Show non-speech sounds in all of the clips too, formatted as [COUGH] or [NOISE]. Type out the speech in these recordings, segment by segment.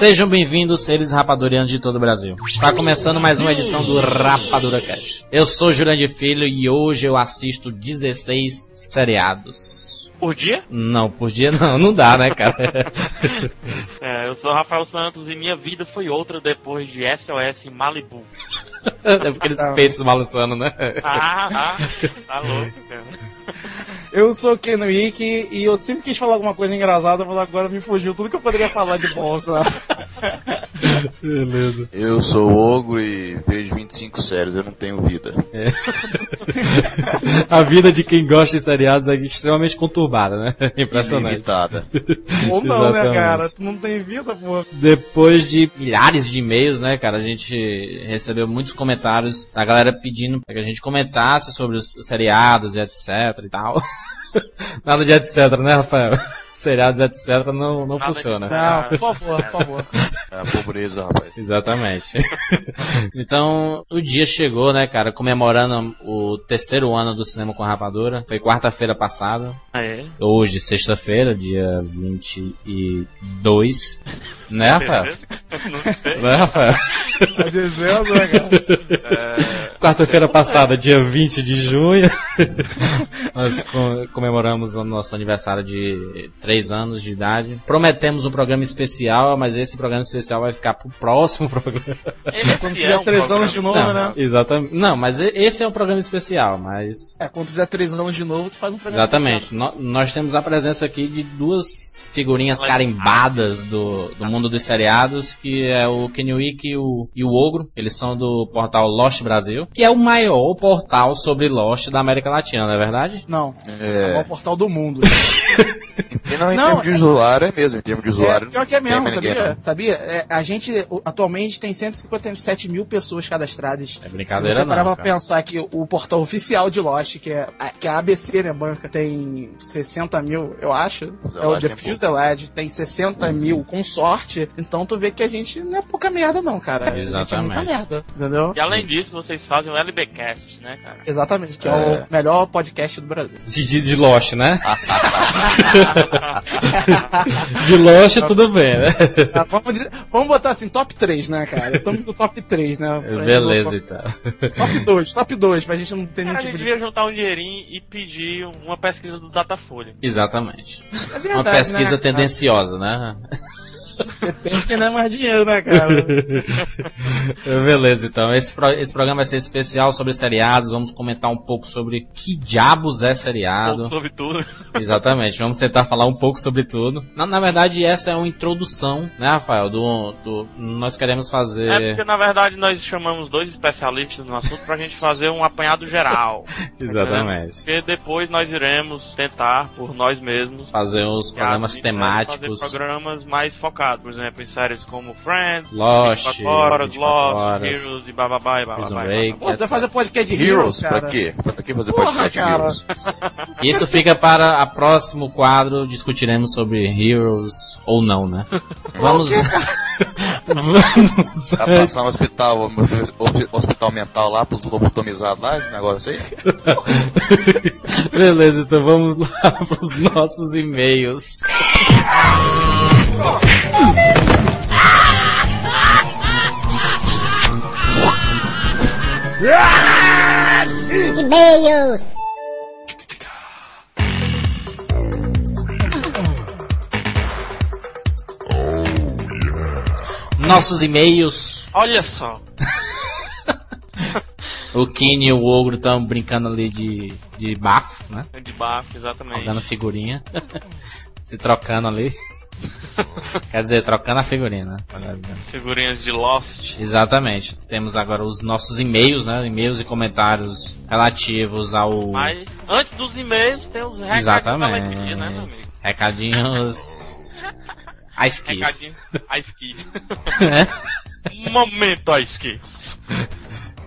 Sejam bem-vindos, seres rapadurianos de todo o Brasil. Está começando mais uma edição do Rapadura Cash. Eu sou Jurandir Filho e hoje eu assisto 16 seriados. Por dia? Não, por dia não, não dá, né, cara? [LAUGHS] É, eu sou Rafael Santos e minha vida foi outra depois de SOS Malibu. [LAUGHS] É porque eles peitos balançando, né? Ah, ah, tá louco, cara. Eu sou o Ken Wick e eu sempre quis falar alguma coisa engraçada, mas agora me fugiu tudo que eu poderia falar de bom. Cara. [LAUGHS] Beleza. Eu sou ogro e vejo 25 séries, eu não tenho vida. [LAUGHS] A vida de quem gosta de seriados é extremamente conturbada, né? [LAUGHS] Impressionante. Limitada. Ou não, né, Exatamente. cara? Tu não tem vida, pô. Depois de milhares de e-mails, né, cara, a gente recebeu muitos comentários da galera pedindo pra que a gente comentasse sobre os seriados e etc e tal. [LAUGHS] Nada de etc, né, Rafael? [LAUGHS] Seriados etc não, não Nada funciona. Não, por favor, por favor. É a pobreza, rapaz. Exatamente. [LAUGHS] então, o dia chegou, né, cara, comemorando o terceiro ano do Cinema com Rapadura. Foi quarta-feira passada. Ah, é? Hoje, sexta-feira, dia 22. Né, Rafael? [LAUGHS] Não sei. Né, Rafael? Tá dizendo, né, cara? Quarta-feira passada, dia 20 de junho, [LAUGHS] nós co- comemoramos o nosso aniversário de 3 anos de idade. Prometemos um programa especial, mas esse programa especial vai ficar pro próximo [LAUGHS] programa. Esse Quando é tiver um três programa. anos de novo, Não, né? exatamente. Não, mas esse é um programa especial, mas É, quando tiver três anos de novo, tu faz um programa. Exatamente. No- nós temos a presença aqui de duas figurinhas carimbadas do, do mundo dos seriados, que é o Kenny Wick e o, e o Ogro. Eles são do portal Lost Brasil, que é o maior portal sobre Lost da América Latina, não é verdade? Não, é o É. portal do mundo. [LAUGHS] Não, em Não, termos de usuário, é mesmo. Em termos de É, usuário. pior que é mesmo, mais ninguém, sabia? Sabia? É, a gente atualmente tem 157 mil pessoas cadastradas. É Se brincadeira você parar não, pra cara. pensar que o portal oficial de Lost, que é a, que a ABC, né, banca, tem 60 mil, eu acho. é o tem Fuselage, tem 60 mil com sorte. Então tu vê que a gente não é pouca merda, não, cara. A gente é Exatamente. muita merda, entendeu? E além disso, vocês fazem o LBcast, né, cara? Exatamente, que é, É. o melhor podcast do Brasil. De, de, de Lost, né? [LAUGHS] [LAUGHS] de Lost tudo bem, né? Ah, vamos, dizer- vamos botar assim, top 3, né, cara? Estamos no top 3, né? [LAUGHS] Gente Beleza, então. Top 2, top 2, pra gente não ter nenhum Cara, a tipo gente de... devia juntar um dinheirinho e pedir uma pesquisa do Datafolha. Exatamente. É verdade, Uma pesquisa né, tendenciosa, né? Depende de quem dá mais dinheiro, né, cara? [LAUGHS] Beleza, então. Esse, pro- esse programa vai ser especial sobre seriados. Vamos comentar um pouco sobre que diabos é Um seriado. pouco sobre tudo. Exatamente. Vamos tentar falar um pouco sobre tudo. Na, na verdade, essa é uma introdução, né, Rafael? Do, do- nós queremos fazer. É porque, na verdade, nós chamamos dois especialistas no assunto pra gente fazer um apanhado geral. [LAUGHS] Exatamente. Porque depois nós iremos tentar, por nós mesmos, Fazer os programas Fazer temáticos. programas mais focados, por exemplo, em séries como Friends, Lost, 24 Horas, 24 Lost, horas, Heroes e bababá e bababá. Break. Pô, você vai fazer podcast de Heroes? Heroes, cara. Pra quê? Pra que fazer Porra, podcast de. Heroes? [LAUGHS] Isso fica para o próximo quadro. Discutiremos sobre Heroes ou não, né? Vamos. [LAUGHS] Vamos. Vai passar um hospital, um hospital mental lá pros lobotomizados lá, esse negócio aí? [LAUGHS] Beleza, então vamos lá para os nossos e-mails. E-mails. Nossos e-mails. Olha só, [LAUGHS] O Kenny e o Ogro estão brincando ali de, de bafo, né? de bafo, exatamente. Jogando figurinha. [LAUGHS] Se trocando ali. [LAUGHS] Quer dizer, trocando a figurinha, né? Figurinhas de Lost. Exatamente. Temos agora os nossos e-mails, né? E-mails e comentários relativos ao. Mas antes dos e-mails tem os recadinhos Exatamente. Letria, né, meu amigo? Recadinhos. A skis. Recadinho. É? [LAUGHS] Momento a esquis.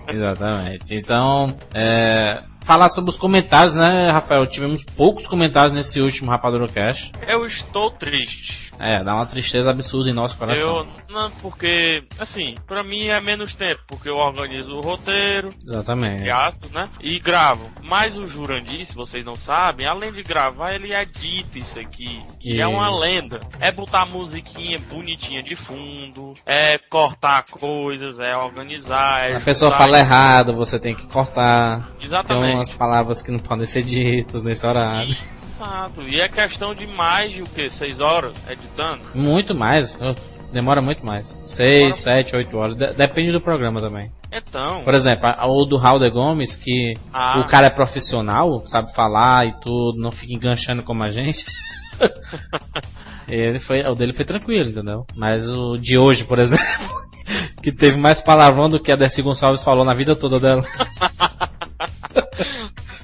Exatamente. Então, é, falar sobre os comentários, né, Rafael? Tivemos poucos comentários nesse último Rapadura Cash. Eu estou triste. É, dá uma tristeza absurda em nosso coração. Eu, Não, porque, assim, pra mim é menos tempo, porque eu organizo o roteiro, Exatamente. gasto, né? E gravo. Mas o Jurandir, se vocês não sabem, além de gravar, ele edita isso aqui. E é uma lenda. É botar musiquinha bonitinha de fundo, é cortar coisas, é organizar, é A pessoa fala errado, você tem que cortar. Tem Exatamente. umas palavras que não podem ser ditas nesse horário. Exato. E é questão de mais de o que? Seis horas editando? Muito mais. oh, Demora muito mais. Seis, sete, oito horas. De- depende do programa também. Então. Por exemplo, o do Raul de Gomes, que Ah. o cara é profissional, sabe falar e tudo, não fica enganchando como a gente. [LAUGHS] Ele foi, o dele foi tranquilo, entendeu? Mas o de hoje, por [LAUGHS] exemplo, que teve mais palavrão do que a Dercy Gonçalves falou na vida toda dela. [LAUGHS]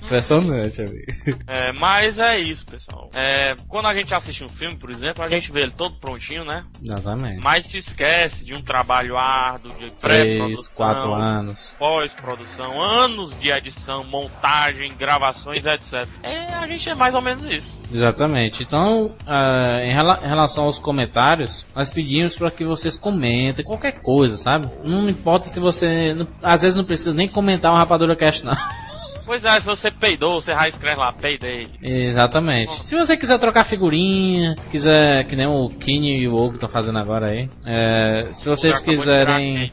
Impressionante, amigo. É, mas é isso, pessoal. É, quando a gente assiste um filme, por exemplo, a gente vê ele todo prontinho, né? Exatamente. Mas se esquece de um trabalho árduo, de Três, quatro pré-produção, anos. pós-produção, anos de edição, montagem, gravações, etc. É, a gente é mais ou menos isso. Exatamente. Então, ah, em, rela- em relação aos comentários, nós pedimos para que vocês comentem qualquer coisa, sabe? Não importa se você. não- às vezes não precisa nem comentar uma rapadura cast, não. [LAUGHS] Pois é, se você peidou, você já escreve lá, peidei. Exatamente. Se você quiser trocar figurinha, quiser, que nem o Kini e o Ogo estão fazendo agora aí. é, se vocês quiserem.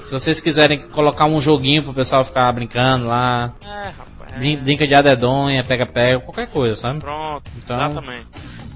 Se vocês quiserem colocar um joguinho pro pessoal ficar brincando lá. É, rapaz. É. brin- Brinca de adedonha, pega-pega, qualquer coisa, sabe? Pronto, Então- exatamente.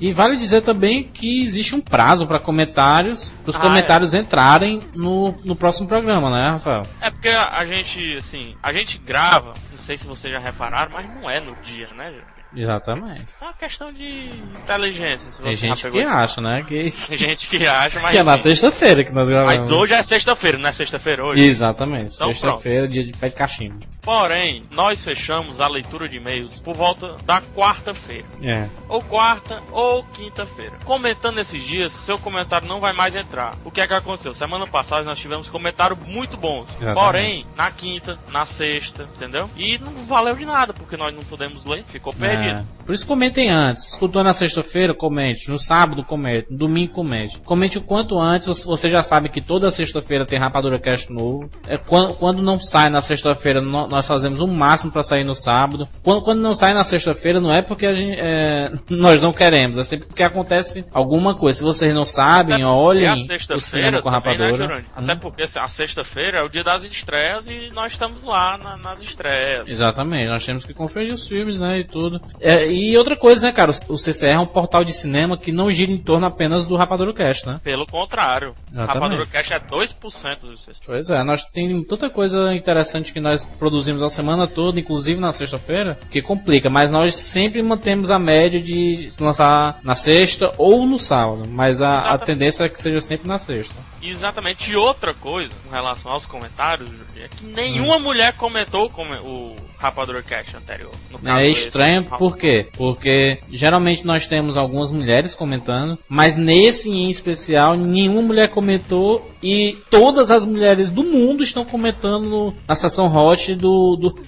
E vale dizer também que existe um prazo para comentários, para os Ah, comentários entrarem no, no próximo programa, né, Rafael? É porque a gente, assim, a gente grava, não sei se vocês já repararam, mas não é no dia, né? Exatamente. É uma questão de inteligência, se Tem você já gente que isso. acha, né? Que, [LAUGHS] Tem gente que acha, mas. [LAUGHS] que é na sexta-feira que nós gravamos. Mas hoje é sexta-feira, não é sexta-feira hoje? Exatamente. Então, Sexta-feira, dia de pé de cachimbo. Porém, nós fechamos a leitura de e-mails por volta da quarta-feira. É. Ou quarta ou quinta-feira. Comentando esses dias, seu comentário não vai mais entrar. O que é que aconteceu? Semana passada nós tivemos comentários muito bons. Exatamente. Porém, na quinta, na sexta, entendeu? E não valeu de nada, porque nós não pudemos ler, ficou perdido. É. yeah. Por isso comentem antes. Escutou na sexta-feira, comente. No sábado, comente. No domingo, comente. Comente o quanto antes. Você- já sabe que toda sexta-feira tem Rapadura Cast novo. É, quando, quando não sai na sexta-feira, nó- nós fazemos o máximo para sair no sábado. Quando, quando não sai na sexta-feira, não é porque a gente, é, [LAUGHS] nós não queremos. É sempre porque acontece alguma coisa. Se vocês não sabem, e olhem a o cinema com também, né, Rapadura. Jurandir? Hum. Até porque a sexta-feira é o dia das estreias e nós estamos lá na- nas estreias. Exatamente, nós temos que conferir os filmes, né, e tudo. É, e outra coisa, né, cara, o CCR é um portal de cinema que não gira em torno apenas do Rapadura Cast, né? Pelo contrário, Exatamente. Rapadura Cash é 2% do sexto. Pois é, nós tem tanta coisa interessante que nós produzimos a semana toda, inclusive na sexta-feira, que complica, mas nós sempre mantemos a média de se lançar na sexta ou no sábado, mas a, a tendência é que seja sempre na sexta. Exatamente. E outra coisa, com relação aos comentários, é que nenhuma mulher comentou o come- o Rapadura Cash anterior. É esse, estranho, o por quê? Porque geralmente nós temos algumas mulheres comentando, mas nesse em especial nenhuma mulher comentou e todas as mulheres do mundo estão comentando na sessão hot do, do,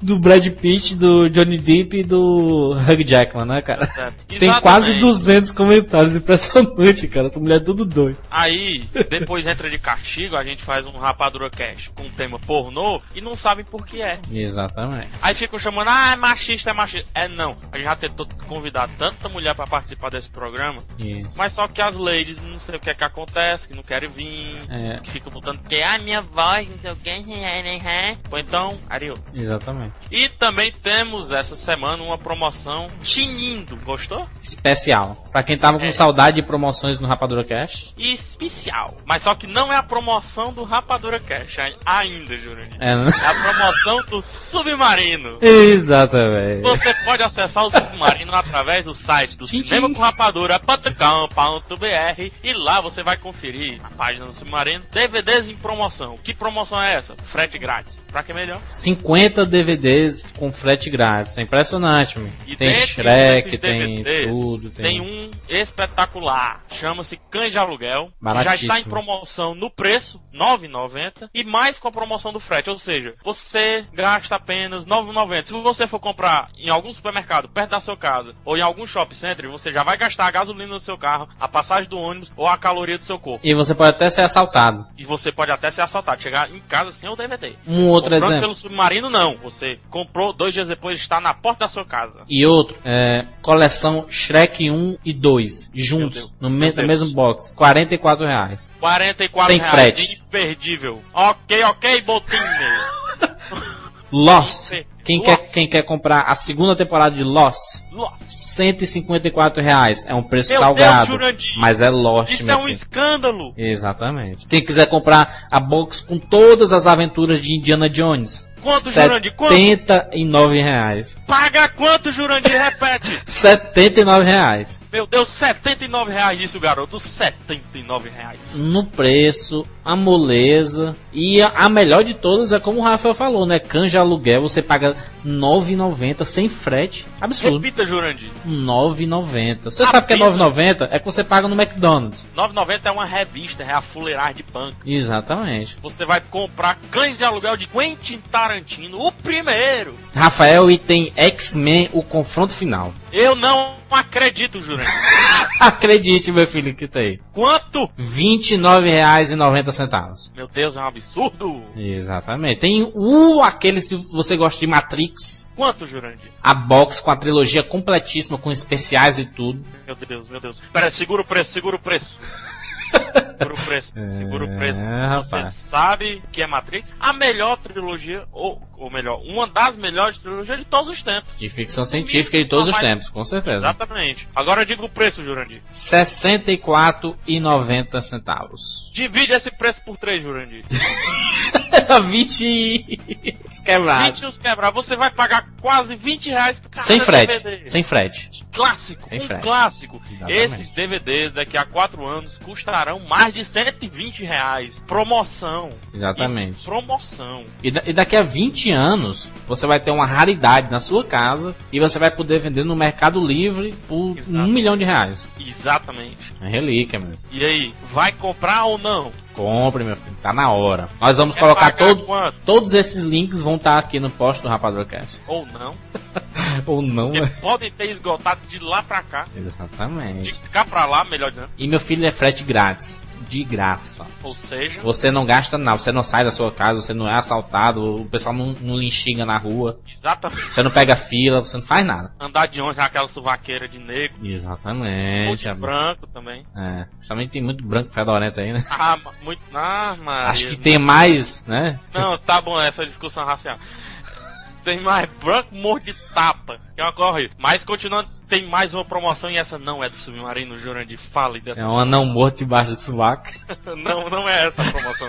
do Brad Pitt, do Johnny Depp e do Hugh Jackman, né, cara? Exatamente. Tem quase 200 comentários, [LAUGHS] impressionante, cara. Essa mulher é tudo doido. Aí, depois entra de castigo, a gente faz um Rapadura Cash com um tema pornô e não sabem por que é. Exatamente. Aí ficam chamando, ah, é machista, é machista. É não. A gente já tentou convidar tanta mulher pra participar desse programa, Isso. mas só que as ladies não sei o que é que acontece, que não querem vir, É, que ficam botando que, ah, minha voz, não sei o que, ou então, Ariel. exatamente. E também temos essa semana uma promoção tinindo, gostou? Especial. Pra quem tava com É. saudade de promoções no Rapadura Cash. E especial. Mas só que não é a promoção do Rapadura Cash ai- ainda, Jurandir. É, né? É a promoção do Submarino. [LAUGHS] Exatamente. Você pode acessar o Submarino através do site do cinema com rapadura.com.br e lá você vai conferir na página do Submarino DVDs em promoção. Que promoção é essa? Frete grátis. Pra que melhor? 50 DVDs DVDs com frete grátis. É impressionante, meu. E Tem Shrek, tem tudo, tem... Tem um espetacular, chama-se Cães de Aluguel, já está em promoção no preço, R$ 9,90, e mais com a promoção do frete, ou seja, você gasta apenas R$ 9,90. Se você for comprar em algum supermercado perto da sua casa, ou em algum shopping center, você já vai gastar a gasolina do seu carro, a passagem do ônibus ou a caloria do seu corpo. E você pode até ser assaltado. E você pode até ser assaltado, chegar em casa sem o DVD. Um outro Comprando exemplo. pelo submarino, não. Você comprou, dois dias depois está na porta da sua casa. E outro, é, coleção Shrek 1 e 2, juntos, no, me- no mesmo box, 44 reais. 44 Sem reais, frete. imperdível. Ok, ok, botinho. [LAUGHS] Lost. Quem Lost. quer, quem quer comprar a segunda temporada de Lost, Lost. 154 reais, é um preço Meu salgado, Deus, mas é Lost, Isso é um filho. escândalo. Exatamente. Quem quiser comprar a box com todas as aventuras de Indiana Jones, Quanto, Jurandir? Quanto? 79 reais. Paga quanto, Jurandir? Repete. [LAUGHS] 79 reais. Meu Deus, 79 reais isso, garoto. 79 reais. no preço, a moleza e a, a melhor de todas é como o Rafael falou, né? Canja aluguel, você paga 9,90 sem frete. Absurdo. Repita, Jurandir. 9,90. Você sabe que é Apenas. 9,90? É que você paga no McDonald's. 9,90 é uma revista, é a fuleirar de punk. Exatamente. Você vai comprar Cães de Aluguel de Quentin Tarantino, o primeiro. Rafael e tem X-Men o confronto final. Eu não acredito, Jurandir. [LAUGHS] Acredite, meu filho, que tem. Quanto? R$ 29,90. Meu Deus, é um absurdo. Exatamente. Tem o aquele se você gosta de Matrix, Quanto, Jurandir? a box com a trilogia completíssima com especiais e tudo. Meu Deus, meu Deus. Pera, segura o preço, segura o preço. [LAUGHS] Segura o preço, segura o preço. É, Você rapaz. sabe que é Matrix? A melhor trilogia, ou, ou melhor, uma das melhores trilogias de todos os tempos. De ficção científica de todos os tempos, com certeza. Exatamente. Agora diga o preço, Jurandir. R$ 64,90 centavos. Divide esse preço por três, Jurandir. [LAUGHS] 20 quebrados. 20 os quebrar, você vai pagar quase 20 reais por cada Sem frete. DVD. Sem frete. Clássico, Sem um frete. clássico. Exatamente. Esses DVDs daqui a 4 anos custarão mais de 120 reais. Promoção. Exatamente. Isso, promoção. E, da- e daqui a 20 anos, você vai ter uma raridade na sua casa e você vai poder vender no Mercado Livre por Exato. um milhão de reais. Exatamente. É relíquia, meu. E aí, vai comprar ou não? Compre, meu filho. Tá na hora. Nós vamos Quer colocar pagar todo, quanto? todos esses links vão estar aqui no post do Rapadorcast. Ou não? [LAUGHS] Ou não, né? podem ter esgotado de lá pra cá. De Exatamente. cá pra lá, melhor dizendo. E meu filho é frete grátis. De graça. Ou seja, Você não gasta nada, você não sai da sua casa, você não é assaltado, o pessoal não, não lhe enxinga na rua, exatamente. você não pega fila, você não faz nada. Andar de é aquela suvaqueira de negro. Exatamente. branco também. É, principalmente tem muito branco fedorento aí, né? Ah, muito. Ah, Maria. Acho que tem mais, né? Não, tá bom essa discussão racial. Tem mais branco morto de tapa, que é horrível. Mas continuando, tem mais uma promoção e essa não é do Submarino Jurandir. Fale dessa É um anão morto embaixo do sovaco. [LAUGHS] Não, não é essa a promoção.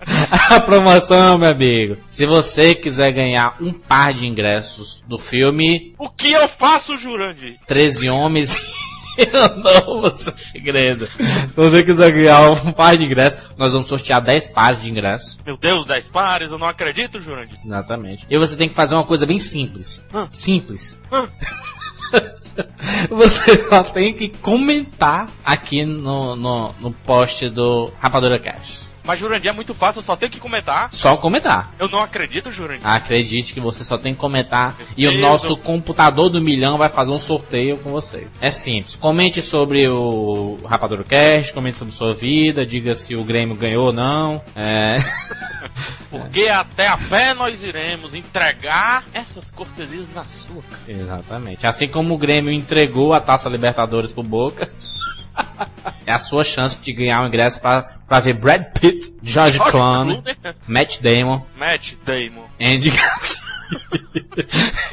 [LAUGHS] A promoção, meu amigo. Se você quiser ganhar um par de ingressos do filme o que eu faço, Jurandir? 13 Homens e [LAUGHS] um Novo Segredo. Se você quiser ganhar um par de ingressos, nós vamos sortear 10 pares de ingressos. Meu Deus, 10 pares, eu não acredito, Jurandir. Exatamente. E você tem que fazer uma coisa bem simples. Hã? Simples. Hã? [LAUGHS] você só tem que comentar aqui no, no, no post do Rapadura Cash. Mas Jurandir é muito fácil, só tenho que comentar. Só comentar. Eu não acredito, Jurandir. Acredite que você só tem que comentar e Deus, o nosso computador do milhão vai fazer um sorteio com vocês. É simples. Comente sobre o Rapadura Cast, comente sobre sua vida, diga se o Grêmio ganhou ou não. É... [LAUGHS] Porque até a pé nós iremos entregar essas cortesias na sua cara. Exatamente. Assim como o Grêmio entregou a Taça Libertadores pro Boca. É a sua chance de ganhar um ingresso pra, pra ver Brad Pitt, George George Clooney, Matt Damon, Matt Damon. Andy Garcia,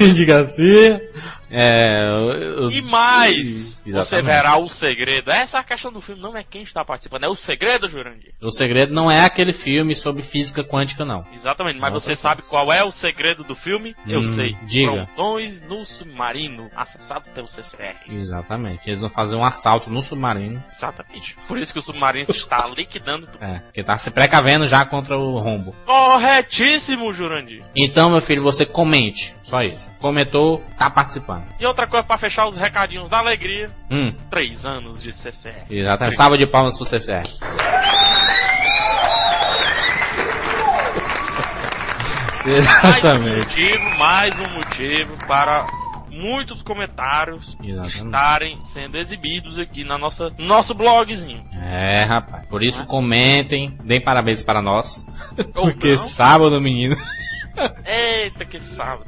[LAUGHS] Andy Garcia. É, eu- eu- E mais, você Exatamente. verá o segredo. Essa é a questão do filme, não é quem está participando, é o segredo, Jurandir. o segredo não é aquele filme sobre física quântica, não. Exatamente, mas Nossa, você sabe qual é o segredo do filme? Eu Hum, sei. diga. Prontões no submarino, acessados pelo CCR. Exatamente. Eles vão fazer um assalto no submarino. Exatamente. Por isso que o submarino está [LAUGHS] liquidando tudo. É, que tá se precavendo já contra o rombo. Corretíssimo, Jurandir. Então, meu filho, você comente. Só isso. Comentou, tá participando. E outra coisa pra fechar os recadinhos da alegria: Hum, três anos de CCR. exatamente. Salva de palmas pro CCR. [LAUGHS] Mais um Exatamente. motivo, mais um motivo para muitos comentários Exatamente. estarem sendo exibidos aqui na nossa nosso blogzinho. É, rapaz. Por isso comentem, deem parabéns para nós. Ou [LAUGHS] Porque não. sábado, menino. Eita, que sábado.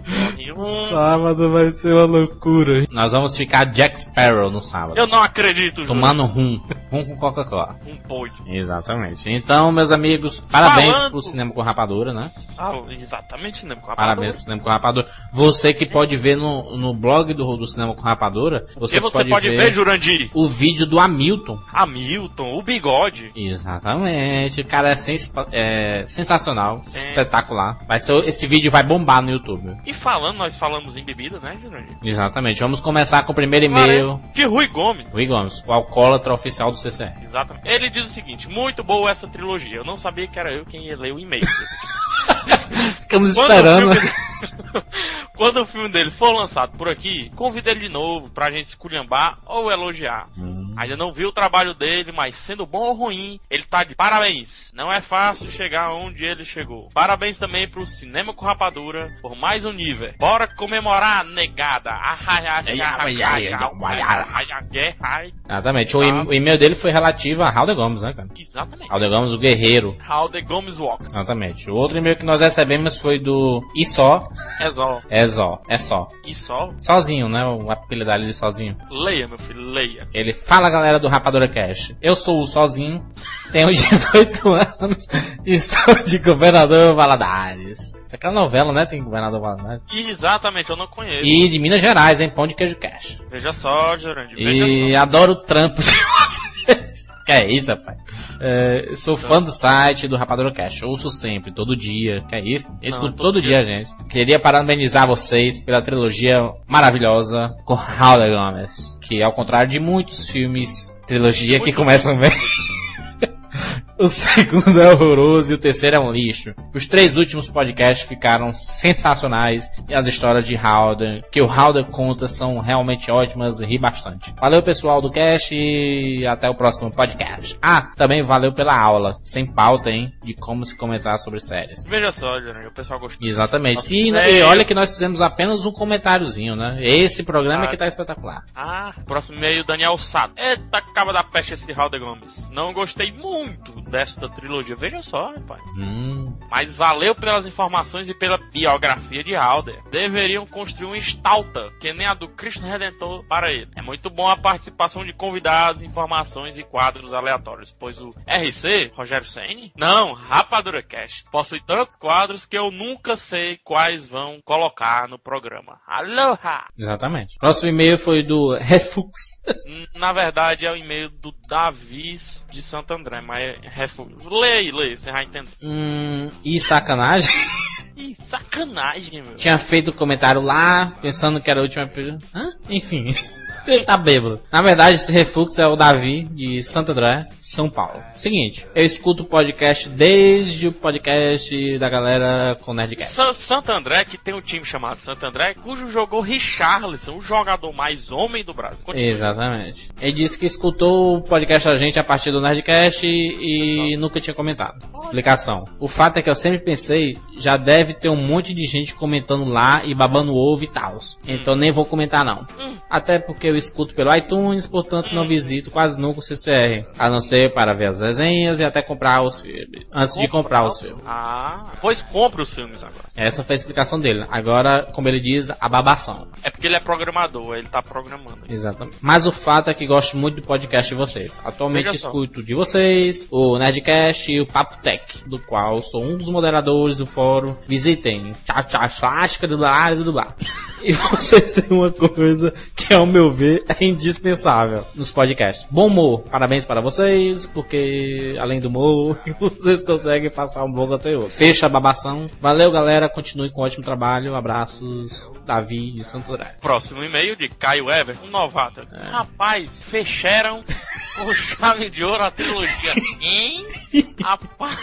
Sábado vai ser uma loucura. Nós vamos ficar Jack Sparrow no sábado. Eu não acredito, Júlio. Tomando rum. Rum com Coca-Cola. Um poide. Exatamente. Então, meus amigos, parabéns Falando- pro Cinema com Rapadura, né? Ah, exatamente, né? Com a Parabéns pro Cinema com Rapadura. Você que pode ver no, no blog do, do Cinema com Rapadura, você, Porque você pode, ver, ver Jurandir, o vídeo do Hamilton. Hamilton, o bigode. Exatamente. O cara é, sens é sensacional, espetacular. Vai ser, esse vídeo vai bombar no YouTube. E falando, nós falamos em bebida, né, Jurandir? Exatamente. Vamos começar com o primeiro e-mail. De Rui Gomes. Rui Gomes, o alcoólatra oficial do CCR. Exatamente. Ele diz o seguinte: muito boa essa trilogia. Eu não sabia que era eu quem ia ler o e-mail. [LAUGHS] Ficamos Quando esperando. o filme- [LAUGHS] Quando o filme dele for lançado por aqui, convida ele de novo pra gente esculhambar ou elogiar. Hum, Ainda não vi o trabalho dele, mas sendo bom ou ruim, ele tá de parabéns. Não é fácil chegar onde ele chegou. Parabéns também pro Cinema com Rapadura por mais um nível. Bora comemorar, negada. Exatamente. O, o e-mail dele foi relativo a Halder Gomes, né, cara? Exatamente. Halder Gomes, o guerreiro. The Gomes Walk. Exatamente. O outro e-mail que nós recebemos foi do Isó. É só. É só, é só. E só. Sozinho, né? O apelido dele de sozinho. Leia, meu filho, leia. Ele fala, galera do Rapadura Cash. Eu sou o sozinho, tenho 18 [LAUGHS] anos e sou de Governador Valadares. Aquela novela, né? Tem Governador Valadares. Exatamente, eu não conheço. E de Minas Gerais, hein? Pão de queijo cash. Veja só, Jurandir, veja E só. adoro o trampo de [LAUGHS] vocês. Que é isso, rapaz? É, sou fã do site do Rapadura Cash. Ouço sempre, todo dia. Que é isso? Eu escuto todo todo dia, gente. Queria parabenizar vocês pela trilogia maravilhosa com Howler Gomes. Que ao contrário de muitos filmes, trilogia que Muitos começam bem. [LAUGHS] O segundo é horroroso e o terceiro é um lixo. Os três últimos podcasts ficaram sensacionais e as histórias de Halder, que o Halder conta, são realmente ótimas e ri bastante. Valeu pessoal do cast e até o próximo podcast. Ah, também valeu pela aula, sem pauta, hein, de como se comentar sobre séries. Veja só, Jurandir, o pessoal gostou. Exatamente. Se, É, e olha que nós fizemos apenas um comentáriozinho, né? Esse programa é que tá espetacular. Ah, próximo e-mail, Daniel Sato. Eita, caba da peste esse Halder Gomes. Não gostei muito desta trilogia. Veja só, rapaz. Hum, Mas valeu pelas informações e pela biografia de Halder. Deveriam construir um Stalta, que nem a do Cristo Redentor para ele. É muito bom a participação de convidados, informações e quadros aleatórios, pois o RC, Rogério Senni, não, Rapadura Cast, possui tantos quadros que eu nunca sei quais vão colocar no programa. Aloha! exatamente. Próximo e-mail foi do Refux. Na verdade é o e-mail do Davis de Santo André, mas Leia, leia, você vai entender. Hum, e sacanagem. [LAUGHS] Ih, sacanagem, meu. Tinha feito o comentário lá, pensando que era a última pergunta. Hã? Enfim. Ele tá bêbado. Na verdade, esse refluxo é o Davi, de Santo André, São Paulo. Seguinte, eu escuto o podcast desde o podcast da galera com Nerdcast. Sa- Santo André, que tem um time chamado Santo André, cujo jogou Richarlison, o jogador mais homem do Brasil. Continue. Exatamente. Ele disse que escutou o podcast da gente a partir do Nerdcast e, e nunca tinha comentado. Explicação. O fato é que eu sempre pensei, já deve ter um monte de gente comentando lá e babando ovo e tal. Então nem vou comentar não. Hum. Até porque eu escuto pelo iTunes, portanto não visito quase nunca o CCR. A não ser para ver as resenhas e até comprar os filmes. Antes de comprar os filmes. Ah, pois compre os filmes agora. Essa foi a explicação dele. Agora, como ele diz, a babação. É porque ele é programador, ele tá programando. Exatamente. Mas o fato é que gosto muito do podcast de vocês. Atualmente escuto de vocês, o Nerdcast e o Papo Tech, do qual sou um dos moderadores do fórum. Visitem. Tchau, tchau, clássica do lá do lá. [LAUGHS] E vocês têm uma coisa que, ao meu é indispensável nos podcasts. Bom humor. Parabéns para vocês, porque além do humor, [LAUGHS] vocês conseguem passar um bom conteúdo. Fecha a babação. Valeu, galera. Continue com um ótimo trabalho. Abraços, Davi de Santoré. Próximo e-mail de Caio Ever, um novato. Rapaz, fecharam com [LAUGHS] chave de ouro a trilogia. Hein? A, pa-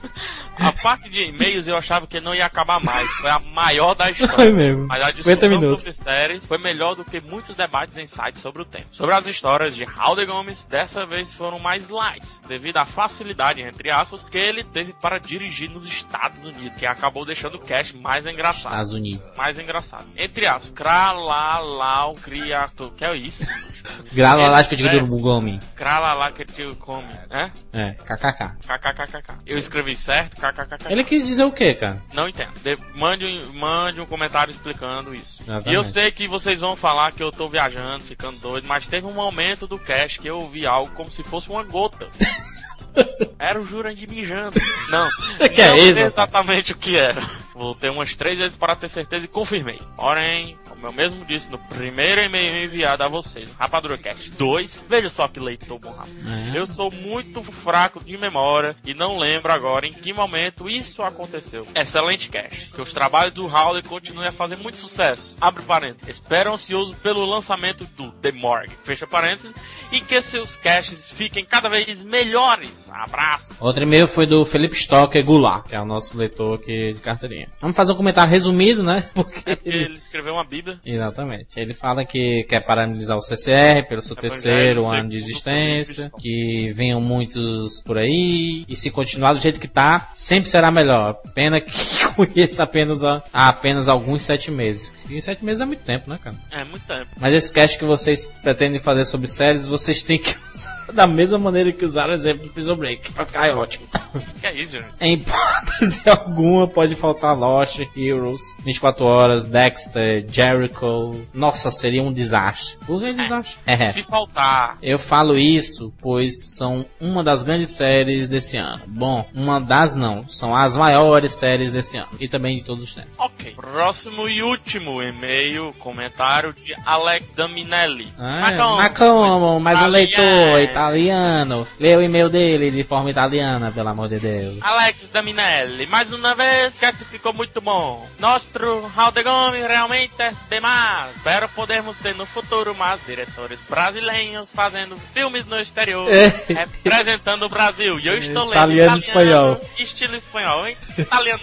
[LAUGHS] a parte de e-mails eu achava que não ia acabar mais. Foi a maior da história. Foi mesmo. Mas a 50 discussão minutos. sobre séries foi melhor do que muitos debates sites sobre o tema. Sobre as histórias de Halder Gomes, dessa vez foram mais light, devido à facilidade, entre aspas, que ele teve para dirigir nos Estados Unidos, que acabou deixando o cast mais engraçado. Estados Unidos. Mais engraçado. Entre aspas, Kralalau Criato. Que é isso? Lá que digo é. Bugome. Kralalau que te come, né? É, kkk. KKKKK. Eu escrevi certo? KKKK. Ele quis dizer o quê, cara? Não entendo. De- mande, um- mande um comentário explicando isso. Exatamente. E eu sei que vocês vão falar que eu tô viajando, ficando doido, mas teve um momento do cast que eu ouvi algo como se fosse uma gota. [LAUGHS] Era o Jurandir mijando. Não, [LAUGHS] Que é não isso, sei exatamente o que era. Voltei umas três vezes para ter certeza e confirmei. Porém, como eu mesmo disse no primeiro e-mail enviado a vocês, RapaduraCast 2, veja só que leitor bom rapaz. É. Eu sou muito fraco de memória e não lembro agora em que momento isso aconteceu. Excelente cast. Que os trabalhos do Howley continuem a fazer muito sucesso. Abre parênteses. Espero ansioso pelo lançamento do The Morgue. Fecha parênteses. E que seus casts fiquem cada vez melhores. Abraço. Outro e-mail foi do Felipe Stocker Goulart, que é o nosso leitor aqui de carteirinha. Vamos fazer um comentário resumido, né? [LAUGHS] Porque Ele escreveu uma bíblia. Exatamente. Ele fala que quer parabenizar o CCR pelo seu Evangelho terceiro ano de existência, que venham muitos por aí, e se continuar do jeito que tá, sempre será melhor. Pena que [LAUGHS] conheça apenas, a, há apenas alguns sete meses. E sete meses é muito tempo, né, cara? É, muito tempo. Mas esse cast que vocês pretendem fazer sobre séries, vocês têm que [LAUGHS] usar da mesma maneira que usaram o exemplo do Prison Break, pra ficar ótimo. Que é isso, gente? Em [LAUGHS] hipótese alguma pode faltar Lost, Heroes, 24 Horas, Dexter, Jericho. Nossa, seria um desastre. Por que desastre? É. Se faltar. Eu falo isso pois são uma das grandes séries desse ano. Bom, uma das não, são as maiores séries desse ano e também de todos os tempos. Ok. Próximo e último e-mail, comentário de Alex Daminelli. Ah, mas como? Mas o leitor Italiano. Lê o e-mail dele de forma italiana, pelo amor de Deus. Alex Daminelli, mais uma vez, que ficou muito bom. Nosso Haldegome realmente é demais. Espero podermos ter no futuro mais diretores brasileiros fazendo filmes no exterior, É. representando o Brasil. E eu estou lendo Italiano espanhol. Estilo espanhol, hein? Italiano.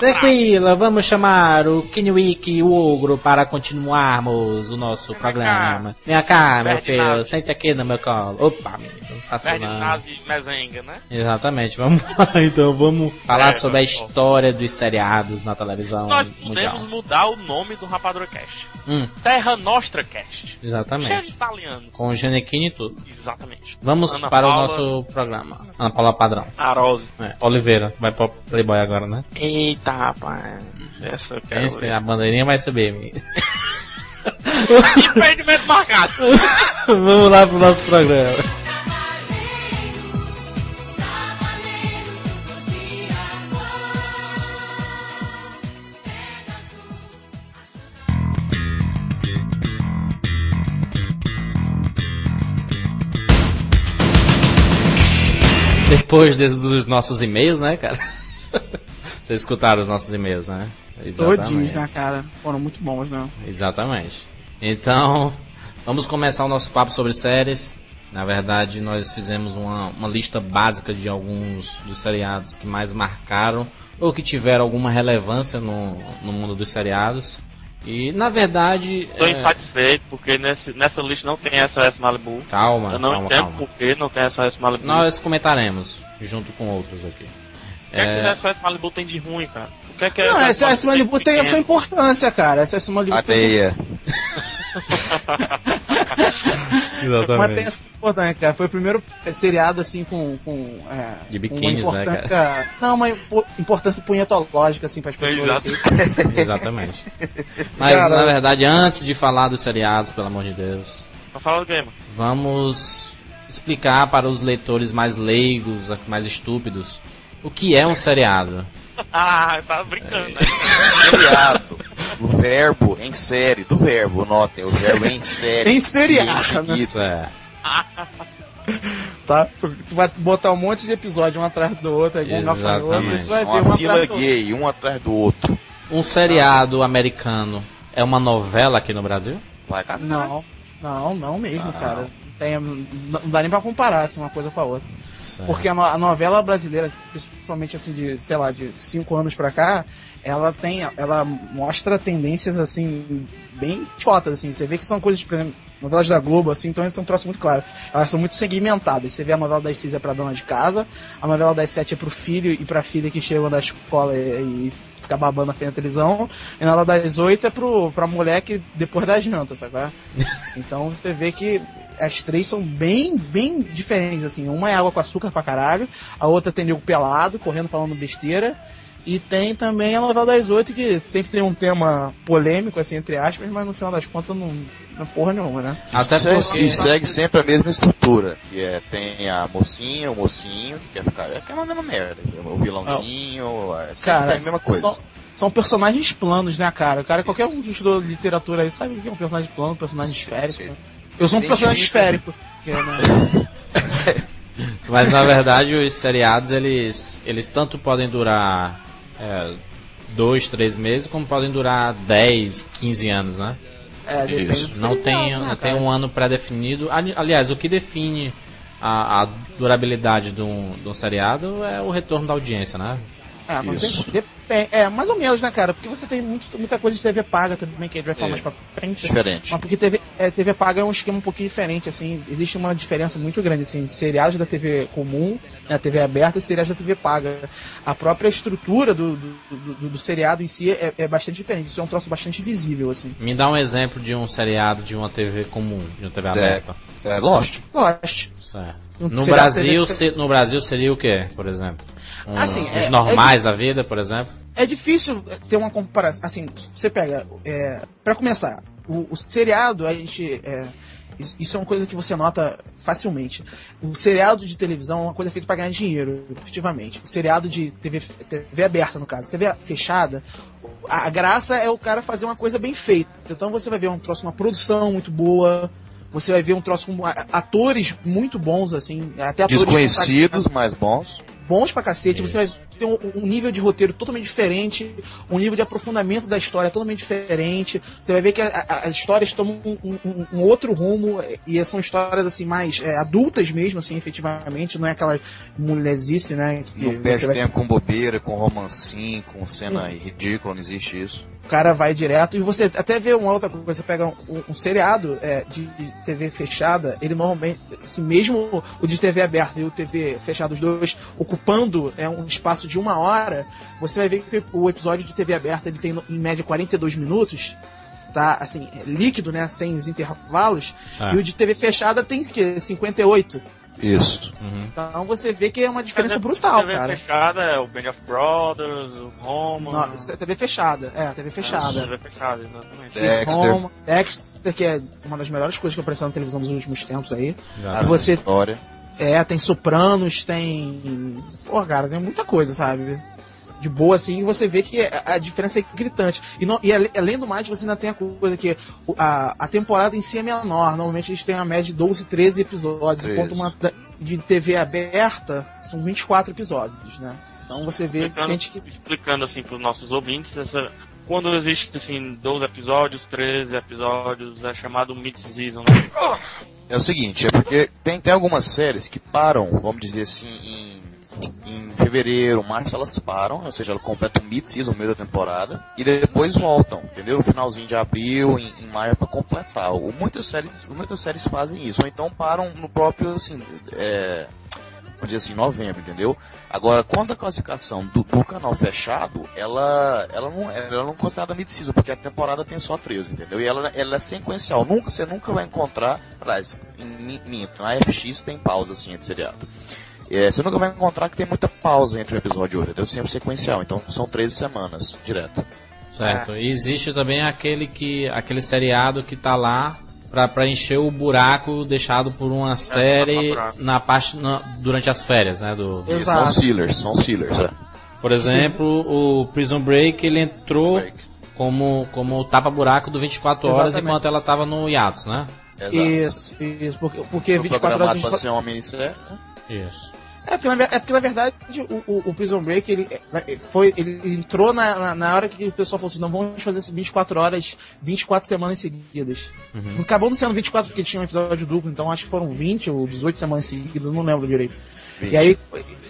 Tranquila, vamos chamar o Kinwick o Ogro para continuarmos o nosso Vem programa. Vem cá, meu filho, sente aqui no meu colo. Opa, menino, Verde não. Nazi Mezenga, né? Exatamente, vamos lá [LAUGHS] então, vamos falar É, sobre a história dos seriados na televisão Nós mundial. podemos mudar o nome do Rapadura Cast. Hum, Terra Nostra Cast. Cheio de exatamente. italiano. Com Genequini e tudo. Exatamente. Vamos Ana para Paula o nosso programa. Ana Paula Padrão. Arose. É, Oliveira, vai para Playboy agora, né? Eita, rapaz. Essa eu quero Esse, a bandeirinha vai subir. [LAUGHS] Impedimento marcado. [LAUGHS] Vamos lá pro nosso programa. [LAUGHS] Depois desses dos nossos e-mails, né, cara? [LAUGHS] Vocês escutaram os nossos e-mails, né? Todinhos, né, cara? Foram muito bons, né? Exatamente. Então, vamos começar o nosso papo sobre séries. Na verdade, nós fizemos uma, uma lista básica de alguns dos seriados que mais marcaram ou que tiveram alguma relevância no, no mundo dos seriados. E, na verdade... Tô é, insatisfeito porque nesse, nessa lista não tem SOS Malibu. Calma, Eu não calma, entendo calma. por que não tem SOS Malibu. Nós comentaremos, junto com outros aqui. O que é que SOS Malibu tem de ruim, cara? O que é que Não, SOS esse S Malibu tem a sua importância, cara. Esse S [LAUGHS] Malibu tem [LAUGHS] Areia. Mas tem essa importância, cara. Foi o primeiro seriado, assim, com. com é, De biquínis, uma né, importância, Não, uma impo- importância punhetológica, assim, pras pessoas. Exato. assim. [LAUGHS] Exatamente. Mas, Cara, na verdade, antes de falar dos seriados, pelo amor de Deus, Pra falar do game. vamos explicar para os leitores mais leigos, mais estúpidos, o que é um seriado. [LAUGHS] Ah, tá brincando, né? Seriado. verbo em série, do verbo, notem, o verbo em série. Em seriar, em né? é. Tá? Tu, tu vai botar um monte de episódio um atrás do outro, aí um gafanhoto, e Exatamente. ver Uma um fila outro. gay, um atrás do outro. Um seriado americano é uma novela aqui no Brasil? Vai. Não, não, não mesmo, Ah. cara. Tem, não não dá nem pra comparar assim, uma coisa com a outra. Porque a, no- a novela brasileira, principalmente assim de, sei lá, de cinco anos pra cá, ela tem, ela mostra tendências assim bem chotas assim. Você vê que são coisas, por exemplo, novelas da Globo assim, então isso é um troço muito claro. Elas são muito segmentadas. Você vê a novela das seis é pra dona de casa, a novela das sete é pro filho e pra filha que chegam da escola e, e fica babando na frente da televisão, e na novela das oito é pro, pra mulher que depois da janta, sabe? é? [LAUGHS] Então você vê que as três são bem, bem diferentes, assim. Uma é água com açúcar pra caralho, a outra tem nego pelado, correndo falando besteira. E tem também a novela das oito, que sempre tem um tema polêmico, assim, entre aspas, mas no final das contas não, não é porra nenhuma, né? Até segue, porque- e segue sempre a mesma estrutura. Que é, tem a mocinha, o mocinho, que quer ficar. É aquela mesma merda. O vilãozinho, é sempre Cara, a mesma coisa. São, são personagens planos, né, cara? Cara, qualquer um que estudou literatura aí sabe o que é um personagem plano, um personagem esférico. Né? Eu sou um personagem Identifica. esférico. que, né, [LAUGHS] Mas na verdade os seriados eles, eles tanto podem durar é, dois, três meses, como podem durar 10, 15 anos, né? É, Isso. do Não tem, né, não tem um ano pré-definido. Ali- Aliás, o que define a, a durabilidade de um, de um seriado é o retorno da audiência, né? É, mas Isso. tem- depende- é, mais ou menos, né, cara? Porque você tem muito, muita coisa de TV paga também, que a gente vai falar É. mais pra frente. Diferente. Mas porque TV, é, TV paga é um esquema um pouquinho diferente, assim, existe uma diferença muito grande, assim, de seriados da TV comum, né, TV aberta e seriados da TV paga. A própria estrutura do, do, do- do seriado em si é, é bastante diferente, isso é um troço bastante visível, assim. Me dá um exemplo de um seriado de uma TV comum, de uma TV aberta. É, Lost. Lost. Certo. No Brasil, TV se- no Brasil seria o quê, por exemplo? Um- Assim, os é- normais da vida, por exemplo? É difícil ter uma comparação. Assim, você pega. É, para começar, o, o seriado, a gente. É, isso- é uma coisa que você nota facilmente. O seriado de televisão é uma coisa feita para ganhar dinheiro, efetivamente. O seriado de TV, TV aberta, no caso, TV fechada, a graça é o cara fazer uma coisa bem feita. Então você vai ver um troço, uma produção muito boa. Você vai ver um troço com atores muito bons, assim, até atores Desconhecidos, mas bons. Bons pra cacete, você vai ter um, um nível de roteiro totalmente diferente, um nível de aprofundamento da história totalmente diferente. Você vai ver que a- a- as histórias tomam um, um- um outro rumo e são histórias assim mais é, adultas mesmo, assim, efetivamente, não é aquela mulherzice, né? Que Não perde vai- tempo com bobeira, com romancinho, com cena ridícula, não existe isso. O cara vai direto e você até vê uma outra coisa, você pega um, um seriado é, de, de TV fechada, ele normalmente, assim, mesmo o de TV aberta e o TV fechado, os dois ocupando é, um espaço de uma hora, você vai ver que o episódio de TV aberta ele tem em média 42 minutos, tá assim, é líquido, né, sem os intervalos, Certo. e o de TV fechada tem que 58. Isso. Uhum. Então você vê que é uma diferença Exemplo, brutal, TV cara. fechada é o Band of Brothers, o Roma. Não, isso é TV fechada, é, TV fechada. TV fechada, exatamente. É. Dexter. Home, Dexter, que é uma das melhores coisas que apareceu na televisão nos últimos tempos aí. Já. A Você- história. É, tem Sopranos, tem. Pô, cara, tem muita coisa, sabe? De boa, assim, e você vê que a, a diferença é gritante. E, não- e além do mais, você ainda tem a coisa que a, a temporada em si é menor. Normalmente eles têm a média de 12, 13 episódios, 13. enquanto uma de TV aberta são 24 episódios, né? Então você vê, Explicando, sente que. explicando assim para os nossos ouvintes, essa, quando existe assim 12 episódios, 13 episódios, é chamado mid-season, né? É o seguinte, é porque tem, tem algumas séries que param, vamos dizer assim, em, em fevereiro, março elas param, ou seja, elas completam mid-season, meio da temporada, e depois voltam, entendeu? No finalzinho de abril, em, em maio, para completar. O, muitas, séries, muitas séries fazem isso, ou então param no próprio, assim, é, vamos assim, novembro, entendeu? Agora, quando a classificação do, do canal fechado, ela, ela não é ela não é considerada mid-season, porque a temporada tem só 13, entendeu? E ela, ela é sequencial. Nunca, você nunca vai encontrar, aliás, minto, na FX tem pausa, assim, entre seriado. É, você nunca vai encontrar que tem muita pausa entre um episódio e outro, entendeu? Sempre sequencial. Então, são 13 semanas, direto. Certo. E existe também aquele que aquele seriado que tá lá pra preencher o buraco deixado por uma série buraco. na parte na- durante as férias, né, do Exato. São sealers, são sealers, é. Por exemplo, o Prison Break, ele entrou Break. como, como tapa-buraco do 24 horas Exatamente. enquanto ela tava no hiatus, né? Exato. Isso, isso, porque, porque Foi 24 horas. a gente ser uma minissérie. né? Isso. É porque, na, é porque na verdade o, o, o Prison Break ele é, foi ele entrou na, na, na hora que o pessoal falou assim, não vamos fazer isso 24 horas, 24 semanas seguidas. Uhum. Acabou não sendo 24 porque tinha um episódio duplo, então acho que foram 20 ou 18 semanas seguidas, não lembro direito. E aí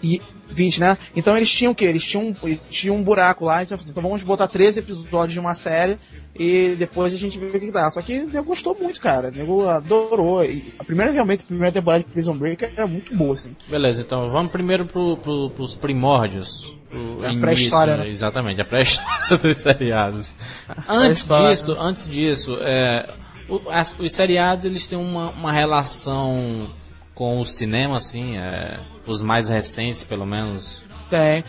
e 20, né? Então eles tinham o quê? Eles tinham, eles tinham um buraco lá, então, então vamos botar 13 episódios de uma série e depois a gente vê o que dá. Só que o nego gostou muito, cara. O nego adorou. E a primeira realmente, a primeira temporada de Prison Break era muito boa, assim. Beleza, então vamos primeiro pro, pro, pros primórdios. Pro A pré-história, né? Exatamente, a pré-história [LAUGHS] dos seriados. Antes disso, antes disso, é, o- as- os seriados eles têm uma, uma relação com o cinema, assim, é, os mais recentes, pelo menos. Tem.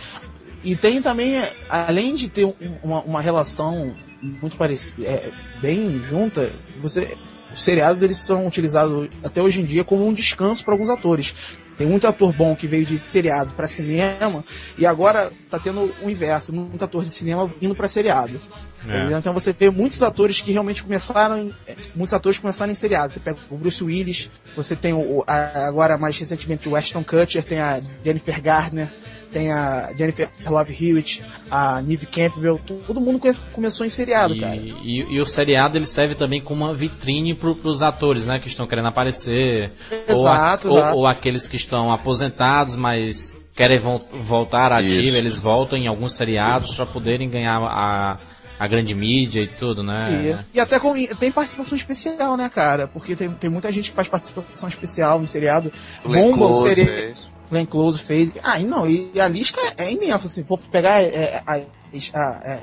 E tem também, é, além de ter um- uma, uma relação muito parecida, é, bem junta, você, os seriados eles são utilizados até hoje em dia como um descanso para alguns atores. Tem muito ator bom que veio de seriado para cinema e agora tá tendo o inverso, muito ator de cinema indo para seriado. Entendeu? Então você vê muitos atores que realmente começaram, é, muitos atores que começaram em seriados. Você pega o Bruce Willis, você tem o, a- agora mais recentemente o Ashton Kutcher, tem a Jennifer Gardner, tem a Jennifer Love Hewitt, a Neve Campbell, todo mundo come- começou em seriado, E, cara. e- e o seriado ele serve também como uma vitrine pro, pros atores, né, que estão querendo aparecer. ou, a- Exato, ou- exato. ou aqueles que estão aposentados, mas querem vol- voltar ativa, Isso. eles voltam em alguns seriados para poderem ganhar a, a grande mídia e tudo, né? E, e até com, e tem participação especial, né, cara? Porque tem, tem muita gente que faz participação especial em seriado. Glenn Bomba o Close seriado. fez. Glenn Close fez. Ah, e não, e a lista é imensa, assim, vou pegar é, a, a- é,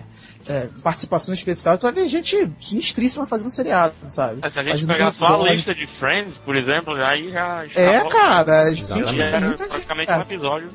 é, participação especial, tu vai ver gente sinistríssima fazendo seriado, sabe? Mas se a gente Fazendo pegar só a lista de Friends, por exemplo, aí já É, cara, muita gente, praticamente cara. um episódio.